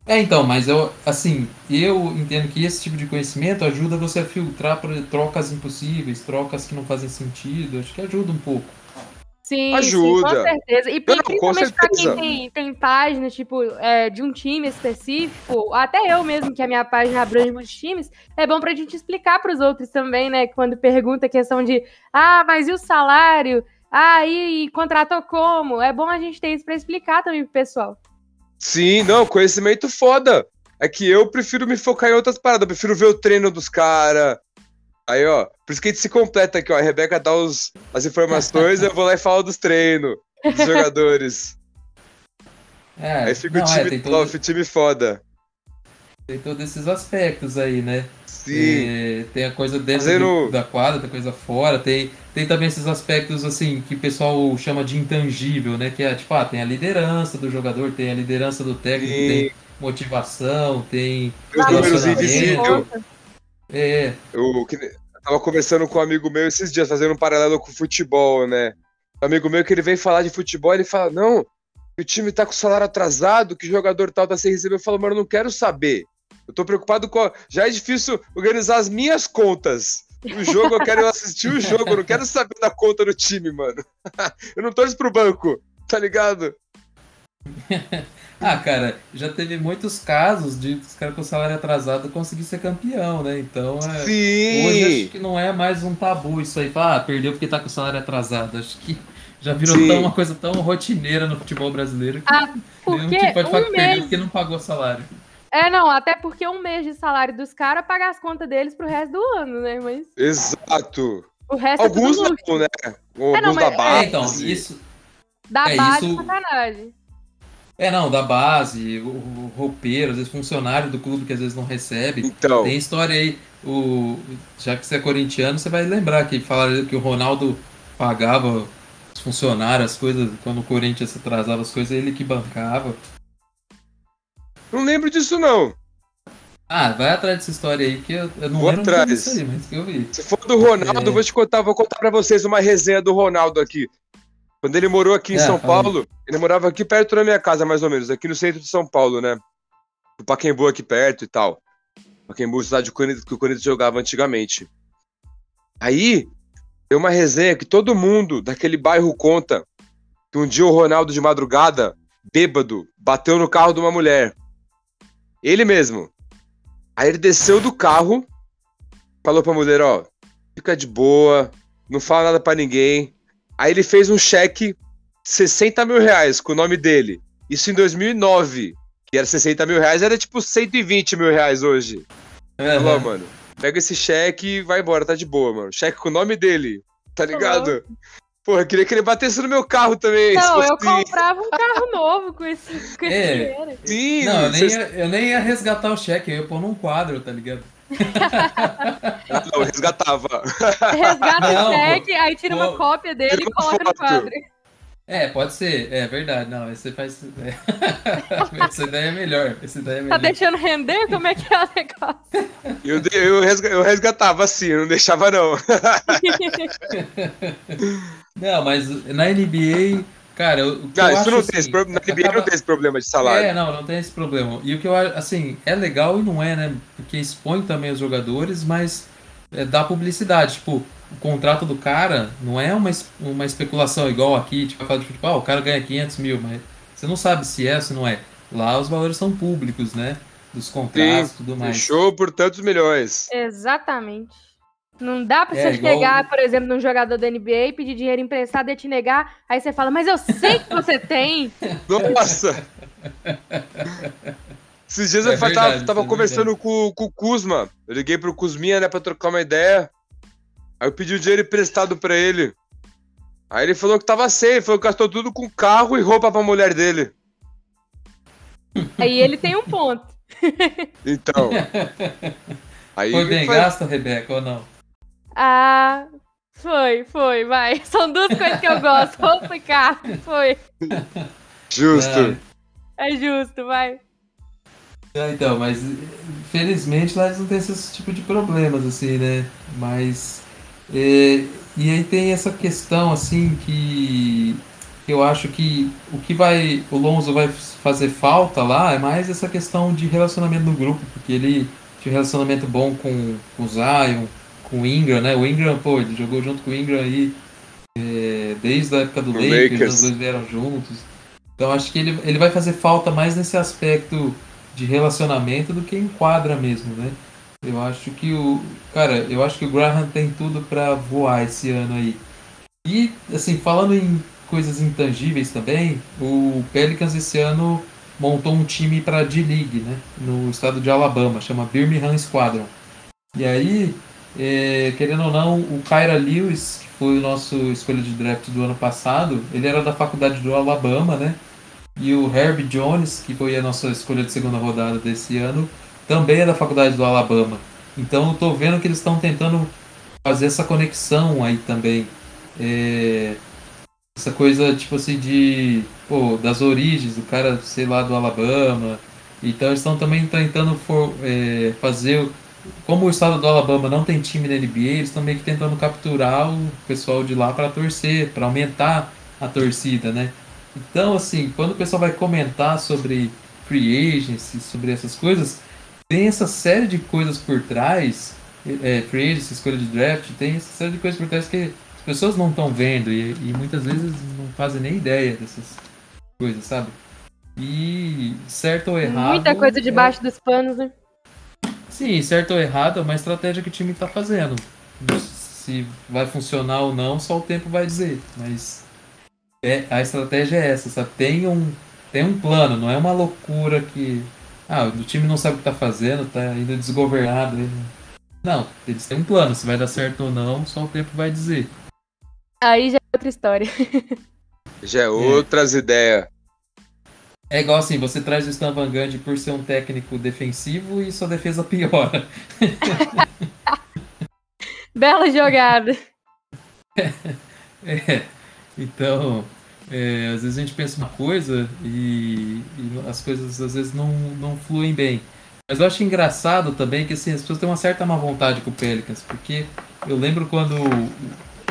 C: É, então, mas eu, assim, eu entendo que esse tipo de conhecimento ajuda você a filtrar por trocas impossíveis, trocas que não fazem sentido, acho que ajuda um pouco.
A: Sim,
B: Ajuda.
A: sim, com certeza. E,
B: Não,
A: principalmente pra quem tem, tem páginas, tipo, é, de um time específico, até eu mesmo, que a minha página abrange muitos times, é bom pra gente explicar pros outros também, né? Quando pergunta a questão de, ah, mas e o salário? Ah, e, e contratou como? É bom a gente ter isso pra explicar também pro pessoal.
B: Sim, não, conhecimento foda. É que eu prefiro me focar em outras paradas, eu prefiro ver o treino dos caras. Aí, ó, por isso que a gente se completa aqui, ó. A Rebeca dá os, as informações, eu vou lá e falo dos treinos, dos jogadores.
C: É,
B: Aí fica
C: não,
B: o
C: é,
B: time
C: tem,
B: top,
C: todo,
B: time foda.
C: tem todos esses aspectos aí, né?
B: Sim.
C: É, tem a coisa dentro
B: Fazendo-
C: do- da quadra, tem coisa fora, tem, tem também esses aspectos assim que o pessoal chama de intangível, né? Que é tipo, ah, tem a liderança do jogador, tem a liderança do técnico,
B: Sim.
C: tem motivação, tem
B: Os números invisíveis.
C: É,
B: Eu, que, eu tava conversando com um amigo meu esses dias, fazendo um paralelo com o futebol, né? Um amigo meu que ele vem falar de futebol, ele fala, não, o time tá com o salário atrasado, que jogador tal tá sem receber. Eu falo, mano, eu não quero saber. Eu tô preocupado com. Já é difícil organizar as minhas contas. O jogo, eu quero assistir o jogo, eu não quero saber da conta do time, mano. eu não torço pro banco, tá ligado?
C: Ah, cara, já teve muitos casos de os caras com salário atrasado conseguir ser campeão, né? Então, é, hoje acho que não é mais um tabu isso aí. Falar, ah, perdeu porque tá com salário atrasado. Acho que já virou
B: Sim.
C: tão, uma coisa tão rotineira no futebol brasileiro que
A: Ah,
C: nenhum time pode falar
A: um
C: que perdeu
A: mês.
C: porque não pagou salário.
A: É, não, até porque um mês de salário dos caras paga as contas deles pro resto do ano, né? Mas
B: Exato.
A: o resto
B: Alguns
A: é tudo
B: não, né? Alguns
A: não,
B: da
A: mas- é,
B: base.
C: É, então, isso.
A: Da
C: É,
A: base,
C: isso-
A: sacanagem.
C: É, não, da base, o, o roupeiro, às vezes funcionário do clube que às vezes não recebe.
B: Então,
C: Tem história aí, o, já que você é corintiano, você vai lembrar que falaram que o Ronaldo pagava os funcionários, as coisas, quando o Corinthians atrasava as coisas, ele que bancava.
B: não lembro disso, não.
C: Ah, vai atrás dessa história aí, que eu, eu não
B: Vou
C: lembro
B: atrás.
C: disso aí, mas que eu vi.
B: Se for do Ronaldo,
C: É.
B: eu vou te contar, vou contar pra vocês uma resenha do Ronaldo aqui. Quando ele morou aqui em
C: É,
B: São
C: aí.
B: Paulo, ele morava aqui perto da minha casa, mais ou menos, aqui no centro de São Paulo, né? O Paquembu aqui perto e tal. Paquembu, cidade que o Corinthians- que o Corinthians jogava antigamente. Aí, tem uma resenha que todo mundo daquele bairro conta que um dia o Ronaldo de madrugada, bêbado, bateu no carro de uma mulher. Ele mesmo. Aí ele desceu do carro, falou pra mulher, ó, fica de boa, não fala nada pra ninguém. Aí ele fez um cheque 60 mil reais com o nome dele. Isso em 2009. Que era 60 mil reais, era tipo 120 mil reais hoje. Falou,
C: Aham.
B: mano, pega esse cheque e vai embora, tá de boa, mano. Cheque com o nome dele, tá ligado? Porra, eu queria que ele batesse no meu carro também.
A: Não, eu comprava um carro novo com esse, com esse
C: É.
A: dinheiro.
B: Sim,
C: Não, eu nem, ia, eu nem ia resgatar o cheque, eu ia pôr num quadro, tá ligado?
B: Não, eu resgatava.
A: Resgata
C: Não,
A: o cheque, aí tira
C: pô,
A: uma cópia dele e coloca no quadro.
C: É, pode ser, é verdade. Não, esse faz. é. Essa ideia é melhor. Essa ideia é
A: Tá
C: melhor.
A: deixando render? Como é que é o negócio?
B: Eu, eu, resga- eu resgatava assim, eu não deixava não.
C: Não, mas na NBA, cara, eu- o que
B: Não,
C: eu
B: isso
C: acho,
B: não
C: assim,
B: tem esse problema. Na NBA não
C: acaba-
B: tem esse problema de salário.
C: É, não, não tem esse problema. E o que eu acho, assim, é legal e não é, né? Porque expõe também os jogadores, mas é, dá publicidade. Tipo, o contrato do cara não é uma, uma especulação igual aqui, tipo, fala, tipo, ah, o cara ganha 500 mil, mas você não sabe se é ou se não é. Lá os valores são públicos, né? Dos contratos e tudo mais.
B: Fechou por tantos milhões.
A: Exatamente. Não dá pra
C: É,
A: você
C: igual-
A: chegar, por exemplo, num jogador da NBA e pedir dinheiro emprestado e te negar. Aí você fala, mas eu sei que você tem.
B: Nossa! Esses dias
C: É
B: eu
C: verdade,
B: tava, tava
C: é
B: conversando com, com o Kuzma. Eu liguei pro Kuzminha, né, pra trocar uma ideia. Aí eu pedi o dinheiro emprestado pra ele. Aí ele falou que tava sem, ele falou que gastou tudo com carro e roupa pra mulher dele.
A: Aí ele tem um ponto.
B: Então. Aí
C: Foi bem
B: foi-
C: gasto, Rebeca, ou não?
A: Ah, foi, foi, vai. São duas coisas que eu gosto. Roupa e carro. Foi.
B: Justo.
A: É justo, vai.
C: É, então, mas felizmente lá eles não têm esse tipo de problemas, assim, né? Mas. é, e aí tem essa questão, assim, que eu acho que o que vai. O Lonzo vai fazer falta lá é mais essa questão de relacionamento no grupo, porque ele tinha um relacionamento bom com, com o Zion, com o Ingram, né? O Ingram, pô, ele jogou junto com o Ingram aí é, desde a época do Lakers,
B: Lakers.
C: os dois vieram juntos. Então acho que ele, ele vai fazer falta mais nesse aspecto de relacionamento do que em quadra mesmo, né? Eu acho que o. Cara, eu acho que o Graham tem tudo pra voar esse ano aí. E, assim, falando em coisas intangíveis também, o Pelicans esse ano montou um time pra D-League, né? No estado de Alabama, chama Birmingham Squadron. E aí, é, querendo ou não, o Kyra Lewis, que foi o nosso escolha de draft do ano passado, ele era da faculdade do Alabama, né? E o Herb Jones, que foi a nossa escolha de segunda rodada desse ano, também é da faculdade do Alabama. Então eu tô vendo que eles estão tentando fazer essa conexão aí também. É, essa coisa, tipo assim, de. Pô, das origens, do cara, sei lá, do Alabama. Então eles estão também tentando for- é, fazer. Como o estado do Alabama não tem time na NBA, eles estão meio que tentando capturar o pessoal de lá para torcer, para aumentar a torcida, né? Então, assim, quando o pessoal vai comentar sobre free agency, sobre essas coisas, tem essa série de coisas por trás, é, free agency, escolha de draft, tem essa série de coisas por trás que as pessoas não estão vendo e, e muitas vezes não fazem nem ideia dessas coisas, sabe? E certo ou errado.
A: Muita coisa
C: é-
A: debaixo dos panos, né?
C: Sim, certo ou errado é uma estratégia que o time está fazendo. Se vai funcionar ou não, só o tempo vai dizer. Mas é, a estratégia é essa, sabe? Tem um, tem um plano, não é uma loucura que. Ah, o time não sabe o que está fazendo, tá indo desgovernado. Não, eles têm um plano. Se vai dar certo ou não, só o tempo vai dizer.
A: Aí já é outra história.
B: Já é outras ideias.
C: É igual assim, você traz o Stan Van Gundy por ser um técnico defensivo e sua defesa piora.
A: Bela jogada.
C: É, então, é, às vezes a gente pensa uma coisa e, e as coisas às vezes não, não fluem bem. Mas eu acho engraçado também que assim, as pessoas têm uma certa má vontade com o Pelicans, porque eu lembro quando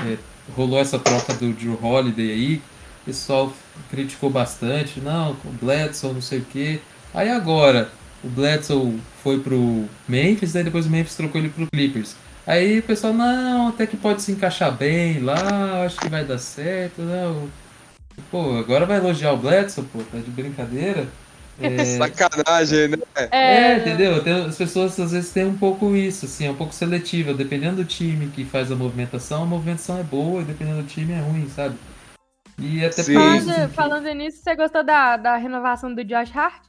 C: é, rolou essa troca do Drew Holiday aí, o pessoal criticou bastante, não, o Bledsoe, não sei o quê. Aí agora, o Bledsoe foi pro Memphis, daí depois o Memphis trocou ele pro Clippers. Aí o pessoal, não, até que pode se encaixar bem lá, acho que vai dar certo, não. Pô, agora vai elogiar o Bledsoe, pô, tá de brincadeira. É,
B: Sacanagem, né?
C: é, entendeu? Tem- as pessoas às vezes têm um pouco isso, assim, é um pouco seletiva. Dependendo do time que faz a movimentação, a movimentação é boa, e dependendo do time é ruim, sabe? E até
B: Sim.
A: Falando, falando nisso, você gostou da, da renovação do Josh Hart?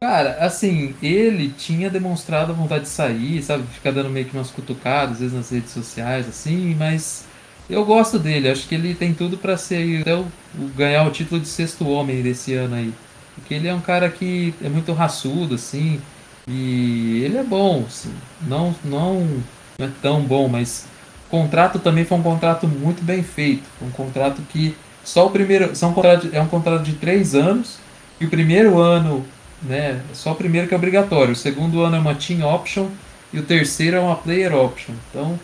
C: Cara, assim, ele tinha demonstrado vontade de sair, sabe? Ficar dando meio que umas cutucadas, às vezes nas redes sociais, assim, mas eu gosto dele. Acho que ele tem tudo pra ser até o, o- ganhar o título de sexto homem desse ano aí. Porque ele é um cara que é muito raçudo, assim, e ele é bom, assim. Não, não, não é tão bom, mas o contrato também foi um contrato muito bem feito. Foi um contrato que só o primeiro. São contrato, é um contrato de três anos, e o primeiro ano né? Só o primeiro que é obrigatório. O segundo ano é uma team option e o terceiro é uma player option. Então,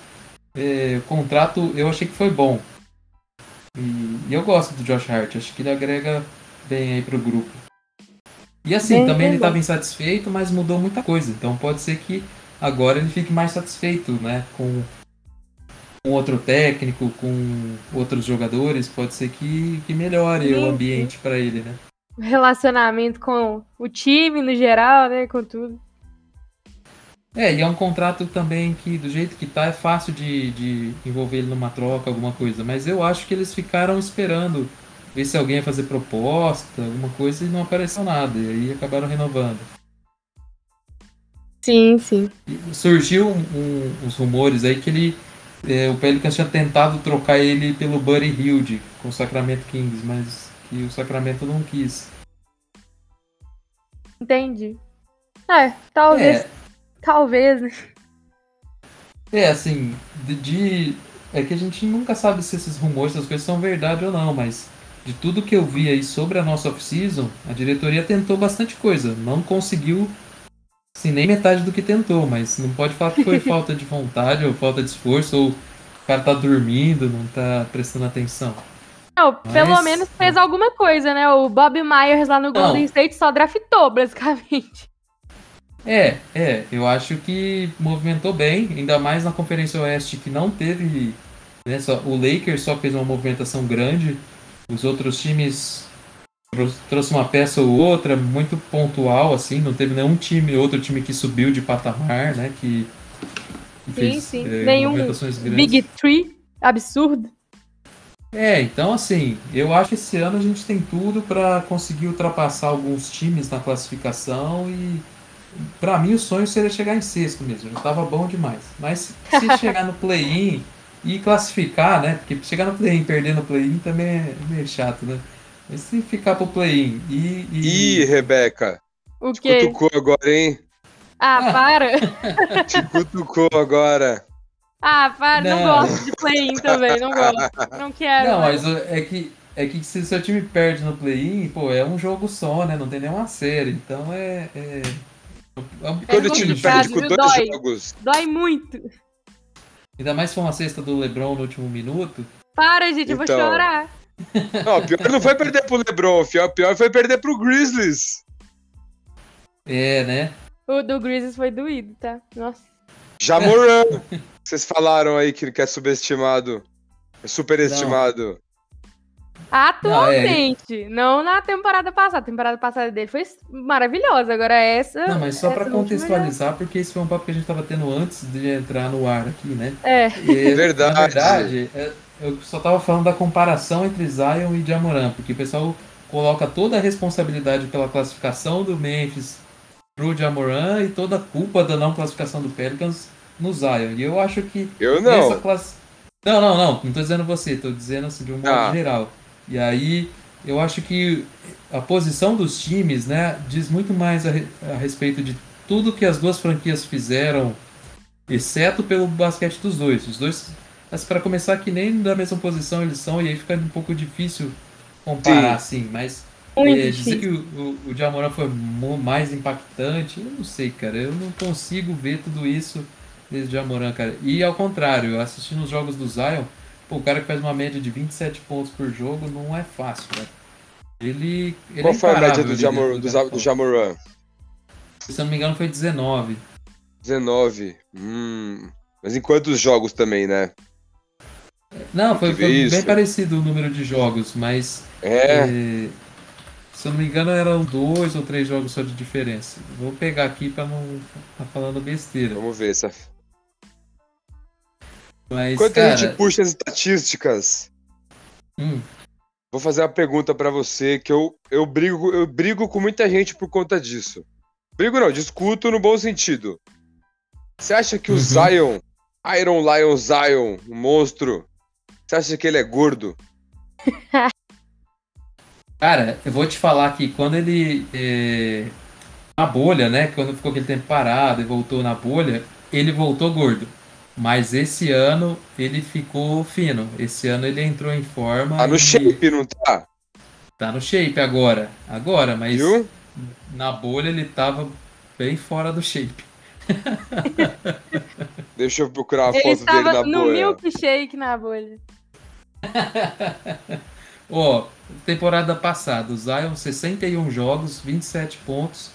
C: é, o contrato eu achei que foi bom. E, e eu gosto do Josh Hart. Acho que ele agrega bem aí pro grupo. E assim,
A: Bem,
C: também
A: bem
C: ele estava insatisfeito, mas mudou muita coisa. Então pode ser que agora ele fique mais satisfeito, né? Com, com outro técnico, com outros jogadores. Pode ser que, que melhore
A: Sim,
C: o ambiente para ele, né?
A: O relacionamento com o time no geral, né? Com tudo.
C: É, e é um contrato também que, do jeito que tá, é fácil de, de envolver ele numa troca, alguma coisa. Mas eu acho que eles ficaram esperando ver se alguém ia fazer proposta, alguma coisa, e não apareceu nada. E aí acabaram renovando.
A: Sim, sim.
C: E surgiu um- um- uns rumores aí que ele. É, o Pelicans tinha tentado trocar ele pelo Buddy Hilde com o Sacramento Kings, mas que o Sacramento não quis.
A: Entendi. É, talvez.
C: É,
A: Talvez, né?
C: É, assim, de, de- É que a gente nunca sabe se esses rumores, essas coisas são verdade ou não, mas de tudo que eu vi aí sobre a nossa off-season, a diretoria tentou bastante coisa. Não conseguiu, assim, nem metade do que tentou, mas não pode falar que foi falta de vontade ou falta de esforço, ou o cara tá dormindo, não tá prestando atenção.
A: Não, pelo
C: Mas-
A: menos fez alguma coisa, né? O Bob Myers lá no Golden State só draftou, basicamente.
C: É, é, eu acho que movimentou bem, ainda mais na Conferência Oeste que não teve. Né, só, o Lakers só fez uma movimentação grande, os outros times trouxe uma peça ou outra, muito pontual, assim, não teve nenhum time, outro time que subiu de patamar, né? Que, que
A: Sim,
C: fez
A: sim.
C: eh,
A: Nenhum. Big Three, absurdo.
C: É, então assim, eu acho que esse ano a gente tem tudo pra conseguir ultrapassar alguns times na classificação e pra mim o sonho seria chegar em sexto mesmo, já tava bom demais. Mas se chegar no play-in e classificar, né? Porque chegar no play-in e perder no play-in também é meio chato, né? Mas se ficar pro play-in e, e-
B: Ih, Rebeca,
A: O
B: te
A: quê?
B: cutucou agora, hein?
A: Ah, para.
B: Te cutucou agora.
A: Ah, para. Não,
C: Não.
A: gosto de play-in também, não gosto. Não quero.
C: Não,
A: mais.
C: mas o- é que é que se o seu time perde no play-in, pô, é um jogo só, né? Não tem nenhuma série, então é, é... é um-
B: Quando
A: É
B: o time perde com dois
A: Dói.
B: jogos.
A: Dói muito.
C: Ainda mais se for uma cesta do LeBron no último minuto.
A: Para, gente, eu vou
B: Então.
A: chorar.
B: Não, pior não foi perder pro LeBron, pior, pior foi perder pro Grizzlies.
C: É, né?
A: O do Grizzlies foi doído, tá? Nossa.
B: Jamoran. Vocês falaram aí que é subestimado. É superestimado.
A: Atualmente, não, na temporada passada. A temporada passada dele foi maravilhosa. Agora essa.
C: Não, mas só
A: última
C: contextualizar, porque esse foi um papo que a gente tava tendo antes de entrar no ar aqui, né?
A: É.
C: E,
B: Verdade.
C: Na verdade, é, eu só tava falando da comparação entre Zion e Jamoran, porque o pessoal coloca toda a responsabilidade pela classificação do Memphis pro Jamoran e toda a culpa da não classificação do Pelicans no Zion. E eu acho que
B: Eu
C: essa
B: não.
C: classe... Não, não, não, não tô dizendo você, tô dizendo assim de um modo
B: Ah.
C: geral. E aí, eu acho que a posição dos times, né, diz muito mais a, a respeito de tudo que as duas franquias fizeram, exceto pelo basquete dos dois. Os dois, mas para começar, que nem da mesma posição eles são, e aí fica um pouco difícil comparar, assim, mas é, dizer que o, o, o Jamoran foi mais impactante, eu não sei, cara. Eu não consigo ver tudo isso desde o Jamoran, cara. E ao contrário, assistindo os jogos do Zion, pô, o cara que faz uma média de 27 pontos por jogo não é fácil, cara. Ele, ele
B: Qual
C: é
B: foi a média do, Jamor, do,
C: do
B: do. Jamoran?
C: Se eu não me engano, foi 19.
B: 19. Hum. Mas em quantos jogos também, né?
C: Não, foi, foi bem parecido o número de jogos, mas
B: É.
C: é, se eu não me engano eram dois ou três jogos só de diferença. Vou pegar aqui pra não estar falando besteira.
B: Vamos ver essa.
C: Mas,
B: Enquanto
C: cara,
B: a gente puxa as estatísticas,
C: hum,
B: Vou fazer uma pergunta pra você que eu, eu, brigo, eu brigo com muita gente por conta disso. Brigo não, discuto no bom sentido. Você acha que o
C: Uhum.
B: Zion, Iron Lion Zion, o monstro, você acha que ele é gordo?
C: Cara, eu vou te falar que quando ele. É, na bolha, né? Quando ficou aquele tempo parado e voltou na bolha, ele voltou gordo. Mas esse ano ele ficou fino. Esse ano ele entrou em forma.
B: Tá no
C: e-
B: shape, não tá?
C: Tá no shape agora. Agora, mas
B: Viu?
C: na bolha ele tava bem fora do shape.
B: Deixa eu procurar a
A: Ele
B: foto dele
A: estava
B: na
A: no
B: bolha.
A: milkshake na bolha.
C: Ó, temporada passada, o Zion 61 jogos, 27 pontos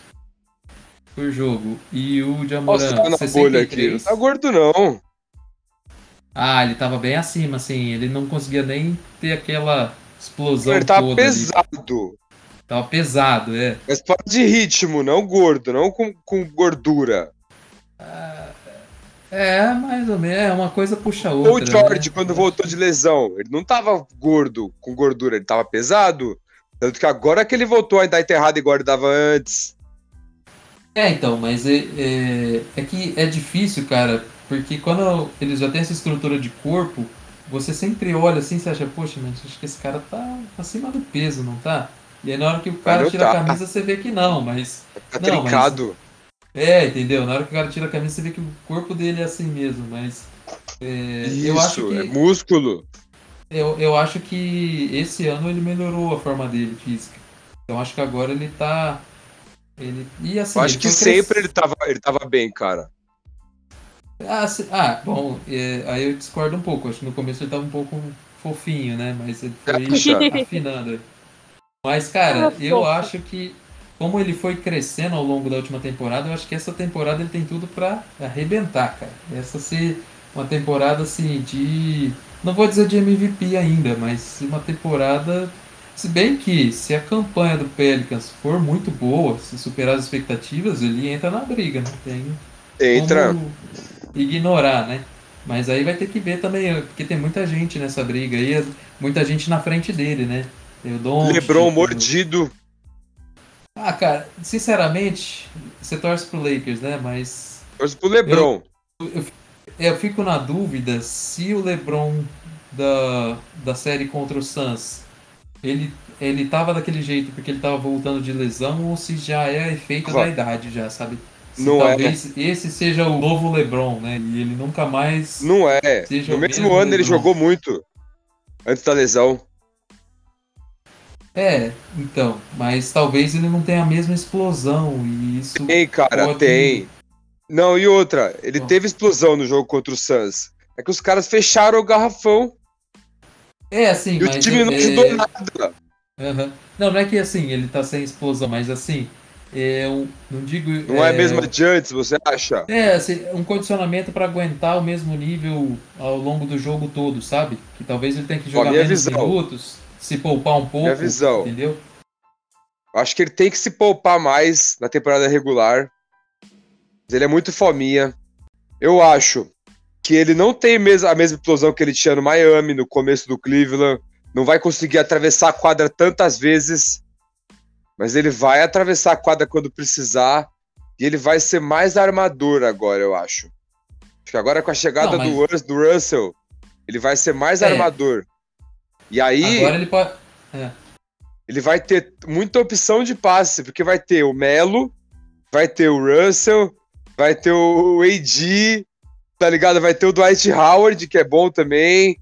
C: por jogo. E o
B: Nossa,
C: Jamoran
B: tá na bolha aqui. Não
C: 63.
B: tá gordo, não.
C: Ah, ele tava bem acima, assim. Ele não conseguia nem ter aquela explosão
B: Ele tava
C: ali.
B: pesado.
C: Tava pesado, é.
B: Mas fora de ritmo, não gordo, não com, com gordura.
C: É, mais ou menos. É, uma coisa puxa a outra.
B: o George,
C: né?
B: quando voltou de lesão, ele não tava gordo, com gordura, ele tava pesado. Tanto que agora que ele voltou a dar enterrado igual ele dava antes.
C: É, então, mas é, é, é que é difícil, cara, porque quando eles já têm essa estrutura de corpo, você sempre olha assim e acha, poxa, mas acho que esse cara tá acima do peso, não tá? E aí na hora que o cara tira a
B: tá.
C: camisa, você vê que não, mas.
B: Tá
C: Não, mas-
B: trincado.
C: É, entendeu? Na hora que o cara tira a camisa, você vê que o corpo dele é assim mesmo, mas. é,
B: Isso,
C: eu acho que.
B: é músculo.
C: Eu, eu acho que esse ano ele melhorou a forma dele física. Então acho que agora ele tá. Ele, e assim,
B: Eu acho
C: ele
B: que sempre ele tava, ele tava bem, cara.
C: Ah, se- ah, bom, é, aí eu discordo um pouco. Acho que no começo ele tava um pouco fofinho, né? Mas ele foi
B: Acha?
C: afinando. Mas, cara, eu acho que como ele foi crescendo ao longo da última temporada, eu acho que essa temporada ele tem tudo pra arrebentar, cara. Essa ser uma temporada assim de. Não vou dizer de MVP ainda, mas uma temporada. Se bem que se a campanha do Pelicans for muito boa, se superar as expectativas, ele entra na briga, não tem
B: Entra.
C: como ignorar, né? Mas aí vai ter que ver também, porque tem muita gente nessa briga aí, muita gente na frente dele, né? Tem o Doncic,
B: Lebron
C: tem o-
B: mordido.
C: Ah, cara, sinceramente, você torce pro Lakers, né? Mas
B: Torce pro Lebron.
C: é, eu fico na dúvida se o LeBron da, da série contra o Suns, ele, ele tava daquele jeito porque ele tava voltando de lesão ou se já é efeito da idade já, sabe? Se
B: Não é.
C: talvez esse seja o novo LeBron, né? E ele nunca mais
B: Não é. No mesmo
C: mesmo
B: ano ele
C: Lebron.
B: jogou muito. Antes da lesão.
C: É, então, mas talvez ele não tenha a mesma explosão e isso
B: Tem, cara,
C: pode-
B: tem. Não, e outra, ele
C: Ó.
B: teve explosão no jogo contra o Suns. É que os caras fecharam o garrafão
C: É assim,
B: e o
C: mas
B: time não
C: é-
B: ajudou nada.
C: Aham. Não, não é que assim, ele tá sem explosão, mas assim, eu não digo.
B: Não é, a mesma de antes, você acha?
C: É, assim, um condicionamento pra aguentar o mesmo nível ao longo do jogo todo, sabe? Que talvez ele tenha que jogar menos
B: visão.
C: minutos, se poupar um pouco.
B: Minha visão.
C: Entendeu?
B: Eu Acho que ele tem que se poupar mais na temporada regular. Ele é muito fominha. Eu acho que ele não tem a mesma explosão que ele tinha no Miami, no começo do Cleveland. Não vai conseguir atravessar a quadra tantas vezes. Mas ele vai atravessar a quadra quando precisar. E ele vai ser mais armador agora, eu acho. Acho que agora com a chegada
C: Não, mas-
B: do, do Russell, ele vai ser mais
C: É.
B: armador. E aí.
C: Agora ele pode.
B: ele vai ter muita opção de passe, porque vai ter o Melo, vai ter o Russell, vai ter o AD, tá ligado? Vai ter o Dwight Howard, que é bom também.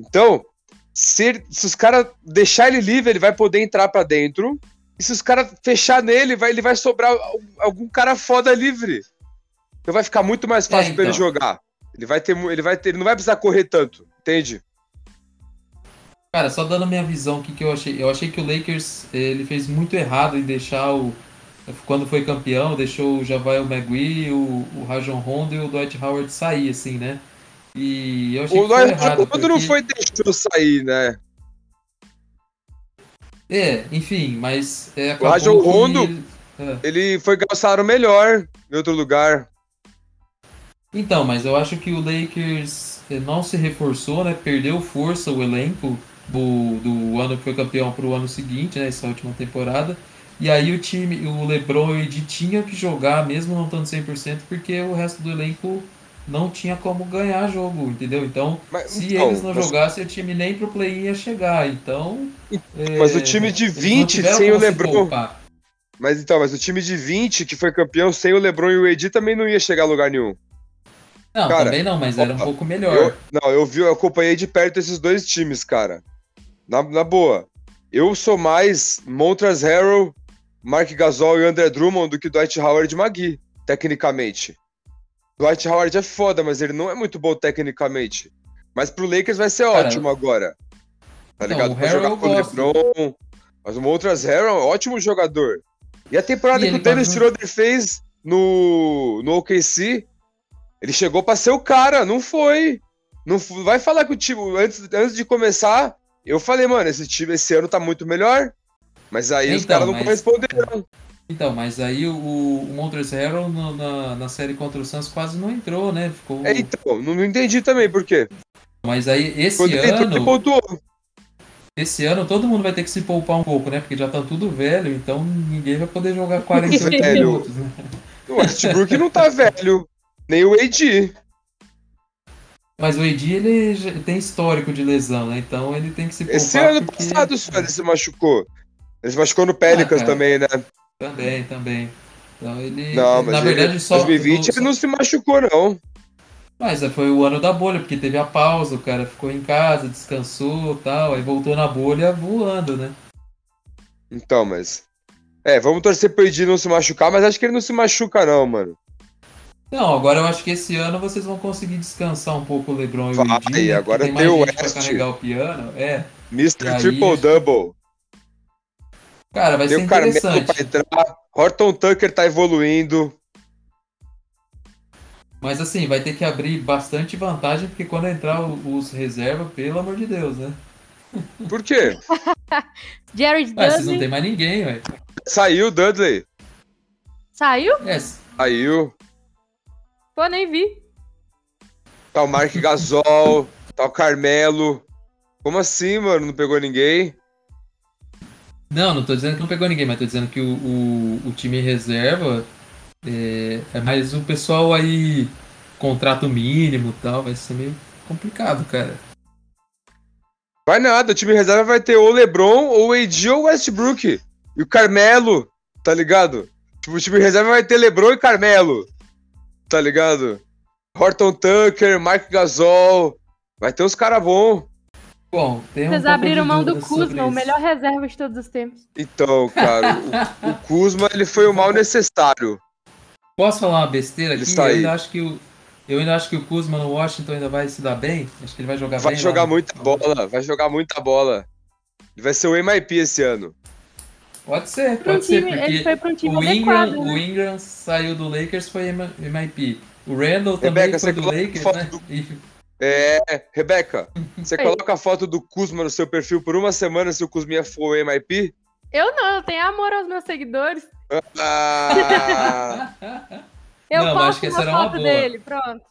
B: Então, se, ele- se os caras deixar ele livre, ele vai poder entrar pra dentro. E se os caras fechar nele, vai, ele vai sobrar al- algum cara foda livre. Então vai ficar muito mais fácil
C: É,
B: pra ele
C: então.
B: jogar. Ele vai ter, ele vai ter, ele não vai precisar correr tanto, entende?
C: Cara, só dando a minha visão, o que, que eu achei? Eu achei que o Lakers ele fez muito errado em deixar o. Quando foi campeão, deixou o Javael McGee, o, o Rajon Rondo e o Dwight Howard sair, assim, né? E eu achei
B: O
C: que
B: Dwight
C: errado.
B: Não
C: porque-
B: foi deixou sair, né?
C: É, enfim, mas. É,
B: O Rajon Rondo-
C: ele- é.
B: Ele foi um salário melhor em outro lugar.
C: Então, mas eu acho que o Lakers eh, não se reforçou, né? Perdeu força o elenco do, do ano que foi campeão para o ano seguinte, né? Essa última temporada. E aí o time, o LeBron e o Ed tinha que jogar, mesmo não estando 100%, porque o resto do elenco não tinha como ganhar jogo, entendeu? Então,
B: Mas,
C: se
B: então,
C: eles não
B: mas-
C: jogassem, o time nem pro play ia chegar. Então.
B: Mas
C: é,
B: o time de
C: eles não
B: 20
C: tiveram
B: sem o LeBron. Mas então, mas o time de 20 que foi campeão sem o LeBron e o AD também não ia chegar a lugar nenhum.
C: Não,
B: Cara,
C: também não, mas era um
B: opa,
C: pouco melhor.
B: Eu, não, eu vi, eu acompanhei de perto esses dois times, cara. Na, na boa. Eu sou mais Montrezl Harrell, Mark Gasol e André Drummond do que Dwight Howard e Magui, tecnicamente. Dwight Howard é foda, mas ele não é muito bom tecnicamente. Mas pro Lakers vai ser
C: Cara,
B: ótimo agora. Tá
C: não,
B: ligado? Pra
C: Harrell
B: jogar com o. LeBron. Mas o Montrezl Harrell é um ótimo jogador. E a temporada
C: E
B: que o Dennis
C: tá-
B: Schroeder fez no, no OKC, ele chegou pra ser o cara, não foi. Não vai falar que o time, antes, antes de começar, eu falei, mano, esse time esse ano tá muito melhor. Mas aí os
C: Então,
B: caras não
C: mas-
B: corresponderam.
C: Então, mas aí o, o no- na, na série contra o Suns quase não entrou, né? Ficou...
B: É, então, não, entendi também por quê.
C: Mas aí esse
B: Quando entrou, ele
C: ano,
B: pontuou.
C: esse ano todo mundo vai ter que se poupar um pouco, né? Porque já tá tudo velho, então ninguém vai poder jogar 45
B: Velho.
C: minutos, né?
B: O Westbrook não tá velho. Nem o AD.
C: Mas o AD, ele tem histórico de lesão, né? Então ele tem que se poupar
B: Esse ano
C: porque...
B: passado só ele se machucou. Ele se machucou no Pelicans
C: cara.
B: também, né?
C: Também, também. Então ele...
B: Não, mas
C: na
B: ele-
C: verdade, só...
B: 2020
C: só-
B: ele não se machucou, não.
C: Mas é, foi o ano da bolha, porque teve a pausa, o cara ficou em casa, descansou e tal, aí voltou na bolha voando, né?
B: Então, mas. É, vamos torcer pro Edi não se machucar, mas acho que ele não se machuca, não, mano.
C: Não, agora eu acho que esse ano vocês vão conseguir descansar um pouco o LeBron e o
B: Vai,
C: Edi, né?
B: agora tem
C: mais
B: o
C: gente pra
B: West.
C: carregar o piano. É,
B: Mr.
C: E aí,
B: Triple Double.
C: cara, vai
B: Tem
C: ser
B: o Carmelo
C: interessante.
B: pra entrar. Horton Tucker tá evoluindo.
C: Mas assim, vai ter que abrir bastante vantagem, porque quando entrar os reservas, pelo amor de Deus, né?
B: Por quê?
A: Jared
C: Ué, vocês não
A: Dudley
C: tem mais ninguém, ué.
B: Saiu o Dudley.
A: saiu?
C: É,
B: Saiu.
A: Pô, nem vi.
B: Tá o Mark Gasol. tá o Carmelo. Como assim, mano? Não pegou ninguém?
C: Não, não tô dizendo que não pegou ninguém, mas tô dizendo que o, o, o time reserva é, é mais o pessoal aí, contrato mínimo e tal, vai ser meio complicado, cara.
B: Vai nada, o time reserva vai ter ou LeBron, ou AD, ou Westbrook. E o Carmelo, tá ligado? Tipo, o time reserva vai ter LeBron e Carmelo. Tá ligado? Horton Tucker, Mark Gasol. Vai ter uns caras bons.
C: Bom, tem um
A: Vocês abriram
C: de
A: mão do Kuzma, o melhor reserva de todos os tempos.
B: Então, cara, o, o Kuzma, ele foi o mal necessário.
C: Posso falar uma besteira
B: Ele
C: aqui?
B: está
C: Eu
B: aí.
C: ainda acho que o eu ainda acho que o Kuzma no Washington ainda vai se dar bem. Acho que ele vai jogar
B: Vai
C: bem.
B: jogar
C: lá no-
B: muita bola, vai jogar muita bola. Ele vai ser o MIP esse ano.
C: Pode ser,
A: Pra um
C: pode ser,
A: time, ele
C: porque
A: foi pra um time
C: o Ingram,
A: adequado, né?
C: o Ingram saiu do Lakers foi MIP. O Randall também
B: Rebeca,
C: foi do Lakers, né?
B: do- É, Rebeca, você coloca a foto do Kuzma no seu perfil por uma semana se o Kuzminha for o MIP?
A: Eu não, eu tenho amor aos meus seguidores.
B: Ah,
A: Eu
C: Não,
A: posto
C: que
A: uma
C: essa era uma
A: foto
C: boa.
A: dele, pronto.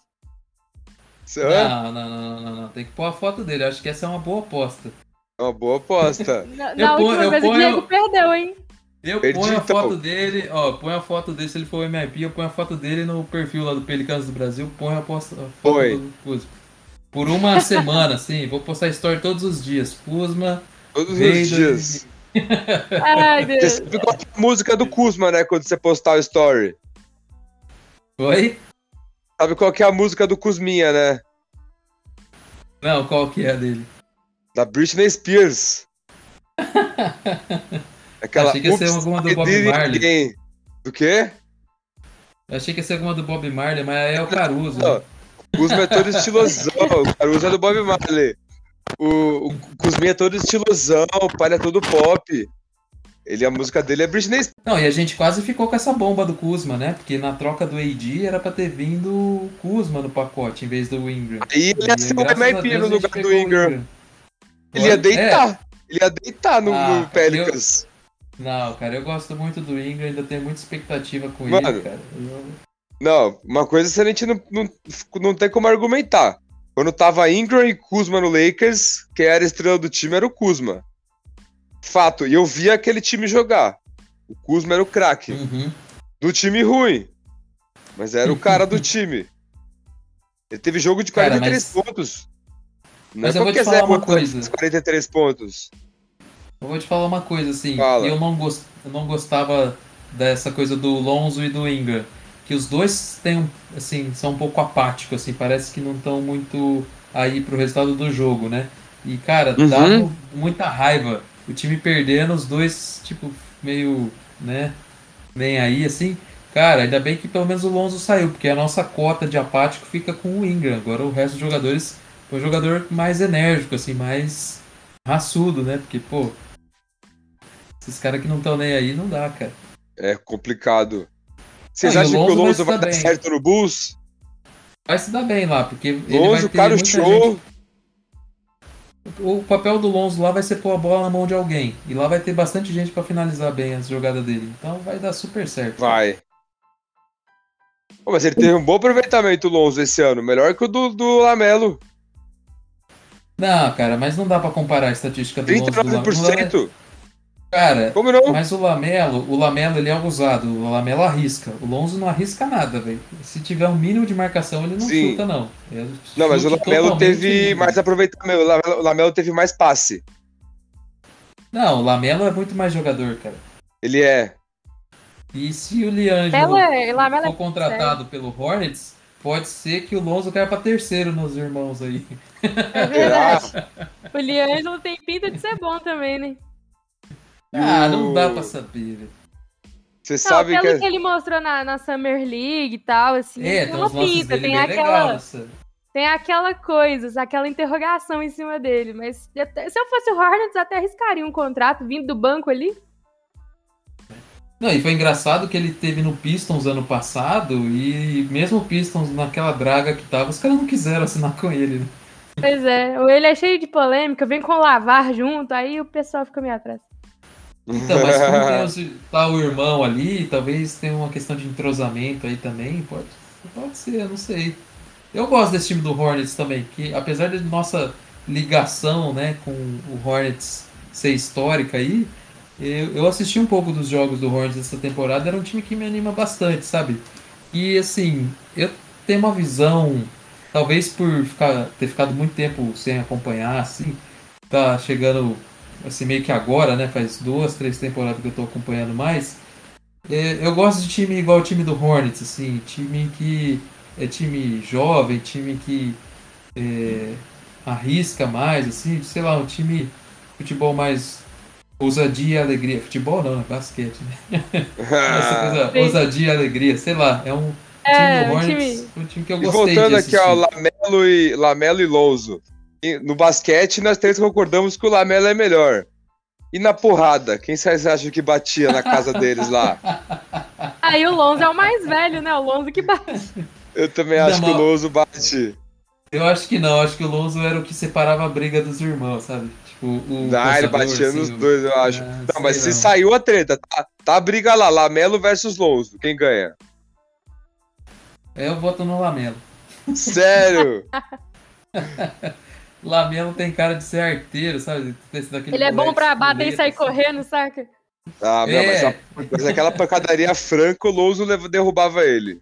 C: Não, não, não, não, não. Tem que pôr a foto dele. Acho que essa é uma boa aposta.
B: É uma boa aposta.
A: Na,
C: Eu
A: na última
C: eu
A: vez o
C: ponho-
A: Diego perdeu, hein?
C: Eu
B: Perdi,
C: ponho a
B: então.
C: foto dele, ó, ponho a foto dele, se ele for o MIP, eu ponho a foto dele no perfil lá do Pelicanos do Brasil, ponho a, posta, a foto
B: Põe.
C: do Kuzma. Por uma semana, assim, vou postar story todos os dias. Kuzma,
B: Todos os dias.
A: Ai,
B: Você
A: Deus.
B: sabe qual é a música do Kuzma, né? Quando você postar o story.
C: oi?
B: Sabe qual que é a música do Kuzminha, né?
C: Não, qual que é a dele?
B: Da Britney Spears. Aquela
C: Achei que ia ser alguma do Bob Marley.
B: Again. Do quê?
C: Eu achei que ia ser alguma do Bob Marley, mas é o Caruso.
B: Não.
C: né?
B: É todo estilosão. O Caruso é do Bob Marley. O, o é todo estilosão. O pai é todo pop. Ele, a música dele é Britney Spears.
C: Não, e a gente quase ficou com essa bomba do Kuzma, né? Porque na troca do AD era pra ter vindo o Kuzma no pacote, em vez do Ingram.
B: Aí ele ia ser o MIP no lugar do
C: o
B: Ingram. Ele ia?
C: É.
B: deitar. Ele ia deitar no,
C: Ah,
B: no Pelicans.
C: Não, cara, eu gosto muito do Ingram, ainda tenho muita expectativa com
B: Mano.
C: ele, cara. Eu-
B: Não, uma coisa a gente não, não, não tem como argumentar. Quando tava Ingram e Kuzma no Lakers, quem era a estrela do time era o Kuzma. Fato, e eu via aquele time jogar. O Kuzma era o craque.
C: Uhum.
B: Do time ruim. Mas era o cara do time. Ele teve jogo de
C: Cara,
B: 43
C: mas-
B: pontos. Não
C: Mas
B: é
C: eu vou te falar uma coisa.
B: esses 43 pontos.
C: Eu vou te falar uma coisa, assim.
B: Fala.
C: Eu não, gos- eu não gostava dessa coisa do Lonzo e do Ingram. Que os dois têm, assim, são um pouco apáticos, assim. Parece que não estão muito aí pro resultado do jogo, né? E, cara,
B: Uhum.
C: dá muita raiva. O time perdendo, os dois, tipo, meio, né? Nem aí, assim. Cara, ainda bem que pelo menos o Lonzo saiu, porque a nossa cota de apático fica com o Ingram. Agora o resto dos jogadores foi um jogador mais enérgico, assim, mais raçudo, né? Porque, pô, esses caras que não estão nem aí não dá, cara.
B: É complicado. Vocês
C: Ah, o
B: acham que o
C: Lonzo vai
B: Lonzo vai
C: dar
B: certo no Bulls?
C: Vai se dar bem lá, porque ele vai
B: Lonzo,
C: ter
B: cara,
C: muita
B: show.
C: gente- O papel do Lonzo lá vai ser pôr a bola na mão de alguém. E lá vai ter bastante gente pra finalizar bem as jogadas dele. Então vai dar super certo.
B: Vai. Pô, mas ele teve um bom aproveitamento, o Lonzo, esse ano. Melhor que o do, do Lamelo.
C: Não, cara, mas não dá pra comparar a estatística do Lonzo do Lamelo.
B: 39%.
C: Cara,
B: Como não?
C: mas o Lamelo, o Lamelo ele é usado, o Lamelo arrisca. O Lonzo não arrisca nada, velho. Se tiver um mínimo de marcação, ele não
B: Sim.
C: chuta, não. É
B: Não, mas o Lamelo teve mais aproveitamento. O Lamelo, o Lamelo teve mais passe.
C: Não, o Lamelo é muito mais jogador, cara.
B: Ele é.
C: E se o Liangelo
A: é, Lamela
C: for contratado pelo Hornets, pode ser que o Lonzo caia pra terceiro nos irmãos aí.
A: é verdade. O Liangelo tem pinta de ser bom também, né?
C: Ah, não dá pra saber, velho.
B: Você
A: Não,
B: sabe
A: pelo
B: que. é-
A: que ele mostrou na, na Summer League e tal, assim,
C: É,
A: tem
C: tem
A: uma pinta, tem aquela,
C: legal,
A: tem aquela coisa, aquela interrogação em cima dele. Mas até- se eu fosse o Hornets, até arriscaria um contrato vindo do banco ali.
C: Não, e foi engraçado que ele teve no Pistons ano passado e mesmo o Pistons naquela draga que tava, os caras não quiseram assinar com ele. Né?
A: Pois é, ele é cheio de polêmica, vem com o Lavar junto, aí o pessoal fica meio atrás.
C: Então, mas como tem os- tá o irmão ali, talvez tenha uma questão de entrosamento aí também, pode, pode ser, eu não sei. Eu gosto desse time do Hornets também, que apesar de nossa ligação né, com o Hornets ser histórica aí, eu, assisti um pouco dos jogos do Hornets essa temporada, era um time que me anima bastante, sabe? E assim, eu tenho uma visão, talvez por ficar, ter ficado muito tempo sem acompanhar, assim, tá chegando assim, meio que agora, né? Faz duas, três temporadas que eu tô acompanhando mais. É, eu gosto de time igual o time do Hornets, assim, time que é time jovem, time que é, arrisca mais, assim, sei lá, um time futebol mais ousadia e alegria. Futebol não, é basquete, né? Essa coisa, ousadia e alegria, sei lá, é um time
A: É,
C: do
A: um
C: Hornets,
A: time-
C: um time que eu
B: E
C: gostei
B: voltando
C: de
B: aqui, ó. Lamelo e, Lamelo e Lonzo. E No basquete, nós três concordamos que o Lamelo é melhor. E na porrada, quem vocês acham que batia na casa deles lá?
A: Aí o Lonzo é o mais velho, né? O Lonzo que bate.
B: Eu também
C: Não,
B: acho que o Lonzo bate.
C: Eu acho que não, acho que o Lonzo era o que separava a briga dos irmãos, sabe? Tipo, o.
B: Ah, ele batia
C: assim,
B: nos
C: o-
B: dois, eu acho.
C: Ah,
B: Não, mas se saiu a treta, tá, tá a briga lá, Lamelo versus Lonzo. Quem ganha?
C: Eu voto no Lamelo.
B: Sério?
C: Lamelo tem cara de ser arteiro, sabe?
A: Ele é bom pra bater e sair
C: assim.
A: correndo, saca?
B: Ah, meu, mas,
C: É.
B: a- mas aquela pancadaria franca, o Lonzo lev- derrubava ele.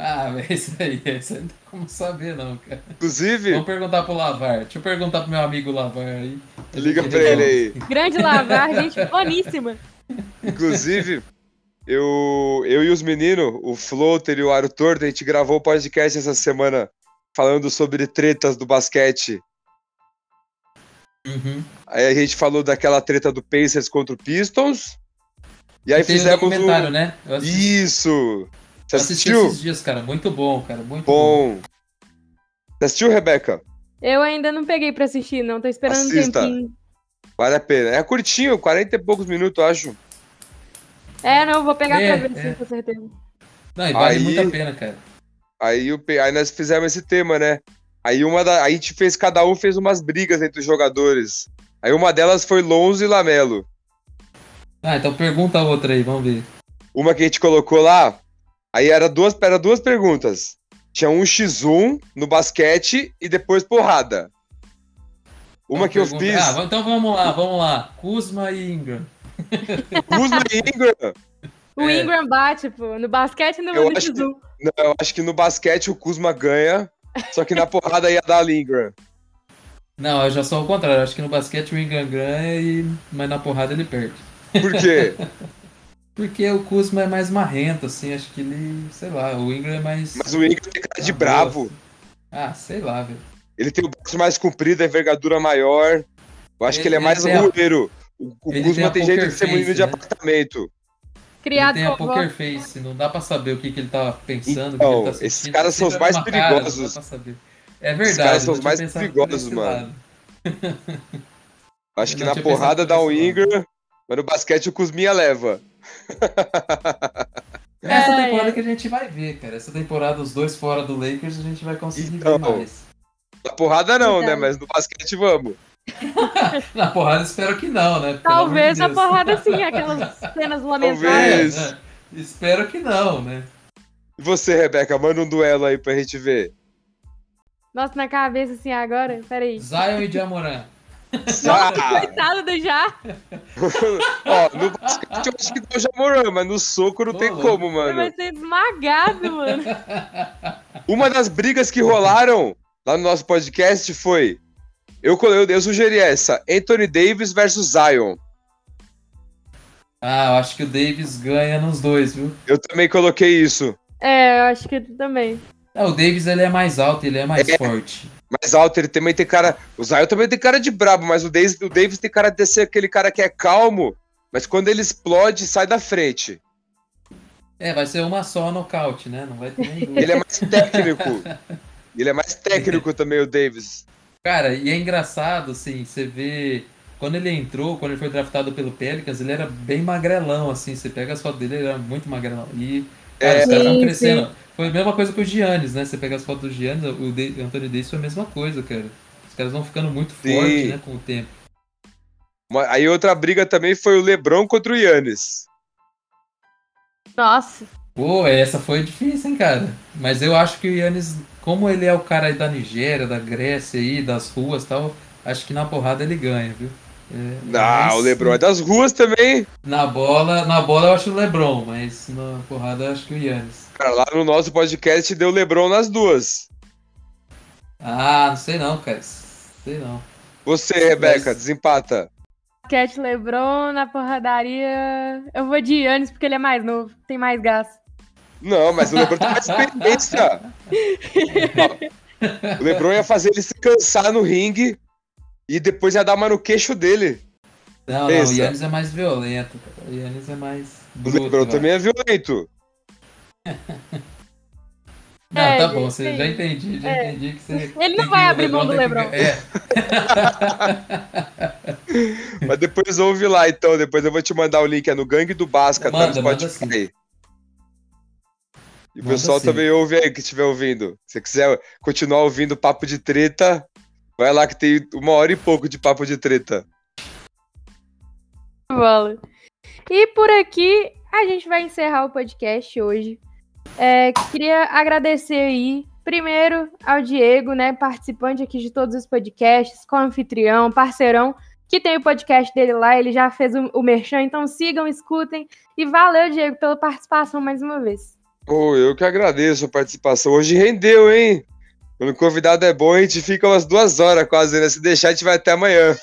C: Ah, velho, isso aí, isso aí não tem como saber, não, cara.
B: Inclusive,
C: Vamos perguntar pro Lavar. Deixa eu perguntar pro meu amigo Lavar aí.
B: liga pra ele aí.
A: Grande lavar, gente boníssima.
B: Inclusive, eu, eu e os meninos, o Floater e o Aro Torto, a gente gravou o podcast essa semana falando sobre tretas do basquete.
C: Uhum.
B: Aí a gente falou daquela treta do Pacers contra o Pistons. E aí
C: o
B: fizemos
C: documentário,
B: o...
C: né?
B: Isso! Você
C: assisti
B: assistiu?
C: esses dias, cara. Muito bom, cara. Muito bom.
B: Bom. Você assistiu, Rebeca?
A: Eu ainda não peguei pra assistir, não. Tô esperando
B: Assista.
A: um tempinho.
B: Vale a pena. É curtinho, 40 e poucos minutos, eu acho.
A: É, não, vou pegar
C: É,
A: pra ver,
C: é.
A: sim, com certeza.
C: Não, e vale
B: Aí-
C: muito a pena, cara.
B: Aí, o aí nós fizemos esse tema, né? Aí uma da... aí a gente fez, cada um fez umas brigas entre os jogadores. Aí uma delas foi Lonzo e Lamelo.
C: Ah, então pergunta a outra aí, vamos ver.
B: Uma que a gente colocou lá, aí era duas, era duas perguntas. tinha um x1 no basquete e depois porrada. Uma que eu
C: pergunta-
B: fiz,
C: Ah, então vamos lá, vamos lá. Kuzma e Ingram.
B: Kuzma e Ingram.
A: O
C: É.
A: Ingram bate, pô, no basquete e no,
B: Eu
A: no
B: acho
A: X1.
B: Não, eu acho que no basquete o Kuzma ganha, só que na porrada ia dar a Ingram.
C: Não, eu já sou ao contrário. Eu Acho que no basquete o Ingram ganha, e... mas na porrada ele perde.
B: Por quê?
C: Porque o Kuzma é mais marrento, assim. Acho que ele, sei lá, o Ingram é mais.
B: Mas o Ingram tem cara de
C: Ah,
B: bravo.
C: Ah, sei lá, velho.
B: Ele tem o braço mais comprido, a envergadura maior. Eu acho que ele é
C: Ele-
B: mais
C: ele a-.
B: O, o
C: ele tem
B: tem jeito de ser menino
C: face,
B: de
C: né?
B: apartamento.
A: Criado
C: ele tem a poker
A: avó.
C: face, não dá pra saber o que, que ele tá pensando.
B: Então,
C: ele tá
B: esses caras são os mais
C: cara,
B: perigosos.
C: dá pra saber. É verdade.
B: caras são os mais perigosos, mano. Acho
C: Eu
B: que na porrada dá o. Ingram, mas no basquete o Kuzminha leva.
C: Essa
A: É,
C: temporada
A: é.
C: que a gente vai ver, cara. Essa temporada, os dois fora do Lakers, a gente vai conseguir
B: Então.
C: ver mais.
B: Na porrada não, né?
A: Verdade.
B: Mas no basquete vamos.
C: Na porrada, espero que não, né? Pelo
A: Talvez
C: amor
A: a
C: de Deus.
A: porrada sim, aquelas cenas lamentáveis.
B: Talvez.
C: É, né? Espero que não, né?
B: E você, Rebeca, manda um duelo aí pra gente ver.
A: Nossa, na cabeça assim agora. Peraí.
C: Zion e Jamoran.
B: Ah,
A: Coitado do já.
B: ó, no basquete eu acho que o Jamoran, mas no soco não
C: Ô,
B: tem como,
A: Vai
B: mano.
A: ser esmagado, mano.
B: Uma das brigas que rolaram lá no nosso podcast foi. Eu, eu, eu sugeri essa: Anthony Davis versus Zion.
C: Ah, eu acho que o Davis ganha nos dois, viu?
B: Eu também coloquei isso.
A: É, eu acho que também.
C: É, o Davis ele é mais alto, ele é mais
B: É.
C: forte.
B: Mais alto, ele também tem cara. O Zion também tem cara de brabo, mas o Davis, o Davis tem cara de ser aquele cara que é calmo, mas quando ele explode, sai da frente.
C: É, vai ser uma só nocaute, né? Não vai ter duas.
B: Ele é mais técnico. Ele é mais técnico também, o Davis.
C: Cara, e é engraçado, assim, você vê. Quando ele entrou, quando ele foi draftado pelo Pelicans, ele era bem magrelão, assim. Você pega as fotos dele, ele era muito magrelão. E,
B: É.
C: os caras crescendo. Foi a mesma coisa com o Giannis, né? Você pega as fotos do Giannis, o, De- Anthony Davis foi a mesma coisa, cara. Os caras vão ficando muito fortes, né, com o tempo.
B: Aí outra briga também foi o LeBron contra o Yannis.
A: Nossa.
C: Pô, essa foi difícil, hein, cara. Mas eu acho que o Yannis, como ele é o cara aí da Nigéria, da Grécia aí, das ruas e tal, acho que na porrada ele ganha, viu? É,
B: Ah,
C: mas
B: o LeBron é das ruas também.
C: Na bola, na bola eu acho o LeBron, mas na porrada eu acho que o Yannis.
B: Cara, lá no nosso podcast deu LeBron nas duas.
C: Ah, não sei não, cara. Sei não.
B: Você, Rebeca,
C: Mas-
B: desempata.
A: Cat Lebron na porradaria. Eu vou de Yannis porque ele é mais novo, tem mais gás.
B: Não, mas o LeBron tem mais experiência. Ó, o LeBron ia fazer ele se cansar no ringue e depois ia dar uma no queixo dele.
C: Não, não,
B: Pensa.
C: o Yannis é mais violento, cara. O Yannis é mais
B: O. LeBron também é violento.
C: Não,
A: É,
C: tá bom, você já entendi, já
A: É.
C: entendi que você.
A: Ele não vai abrir mão do
C: tem que-
A: LeBron.
C: É,
B: Mas depois ouve lá, então. Depois eu vou te mandar o link. É no Gangue do Basca, tá
C: Manda,
B: no
C: manda
B: Spotify. E o pessoal
C: sim.
B: também ouve aí, que estiver ouvindo. Se você quiser continuar ouvindo Papo de Treta, vai lá que tem uma hora e pouco de Papo de Treta.
A: Bola. E por aqui a gente vai encerrar o podcast hoje. É, queria agradecer aí, primeiro, ao Diego, né, participante aqui de todos os podcasts, co-anfitrião, parceirão, que tem o podcast dele lá, ele já fez o, o merchan, então sigam, escutem. E valeu, Diego, pela participação mais uma vez.
B: Pô, eu que agradeço a participação. Hoje rendeu, hein? Quando o convidado é bom, a gente fica umas duas horas quase, né? Se deixar, a gente vai até amanhã.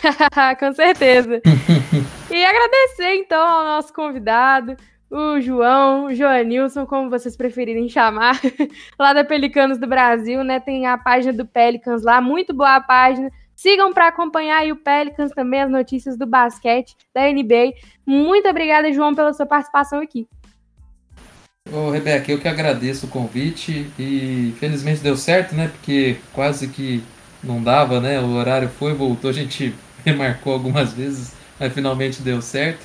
A: Com certeza. e agradecer, então, ao nosso convidado, o João, o Joanilson, como vocês preferirem chamar, lá da Pelicanos do Brasil, né? Tem a página do Pelicans lá, muito boa a página. Sigam para acompanhar aí o Pelicans também, as notícias do basquete, da NBA. Muito obrigada, João, pela sua participação aqui.
C: Ô, Rebeca, eu que agradeço o convite e felizmente deu certo, né? Porque quase que não dava, né? O horário foi, voltou, a gente remarcou algumas vezes, mas finalmente deu certo.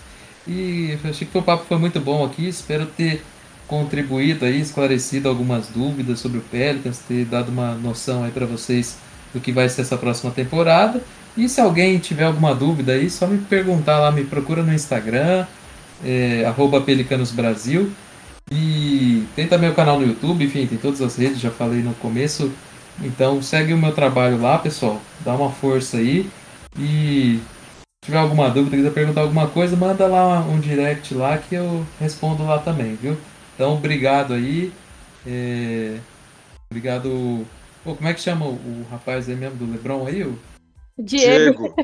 C: E achei que o papo foi muito bom aqui, espero ter contribuído aí, esclarecido algumas dúvidas sobre o Pelicans, ter dado uma noção aí para vocês do que vai ser essa próxima temporada. E se alguém tiver alguma dúvida aí, só me perguntar lá, me procura no Instagram, é. E tem também o canal no YouTube, enfim, tem todas as redes, já falei no começo. Então segue o meu trabalho lá, pessoal. Dá uma força aí. E se tiver alguma dúvida, quiser perguntar alguma coisa, manda lá um direct lá que eu respondo lá também, viu? Então, obrigado aí. É... Obrigado. Pô, como é que chama o rapaz aí mesmo do Lebron aí? O
A: Diego. Diego.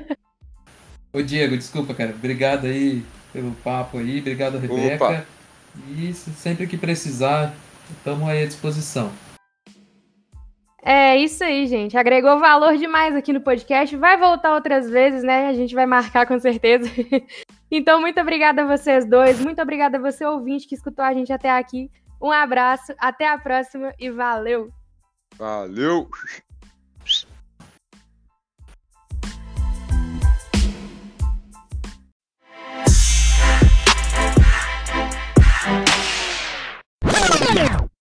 C: Ô Diego, desculpa, cara. Obrigado aí pelo papo aí. Obrigado, Rebeca. Opa. E sempre que precisar, estamos aí à disposição.
A: É isso aí, gente. Agregou valor demais aqui no podcast. Vai voltar outras vezes, né? A gente vai marcar com certeza. então, muito obrigada a vocês dois. Muito obrigada a você, ouvinte, que escutou a gente até aqui. Um abraço, até a próxima e valeu!
B: Valeu!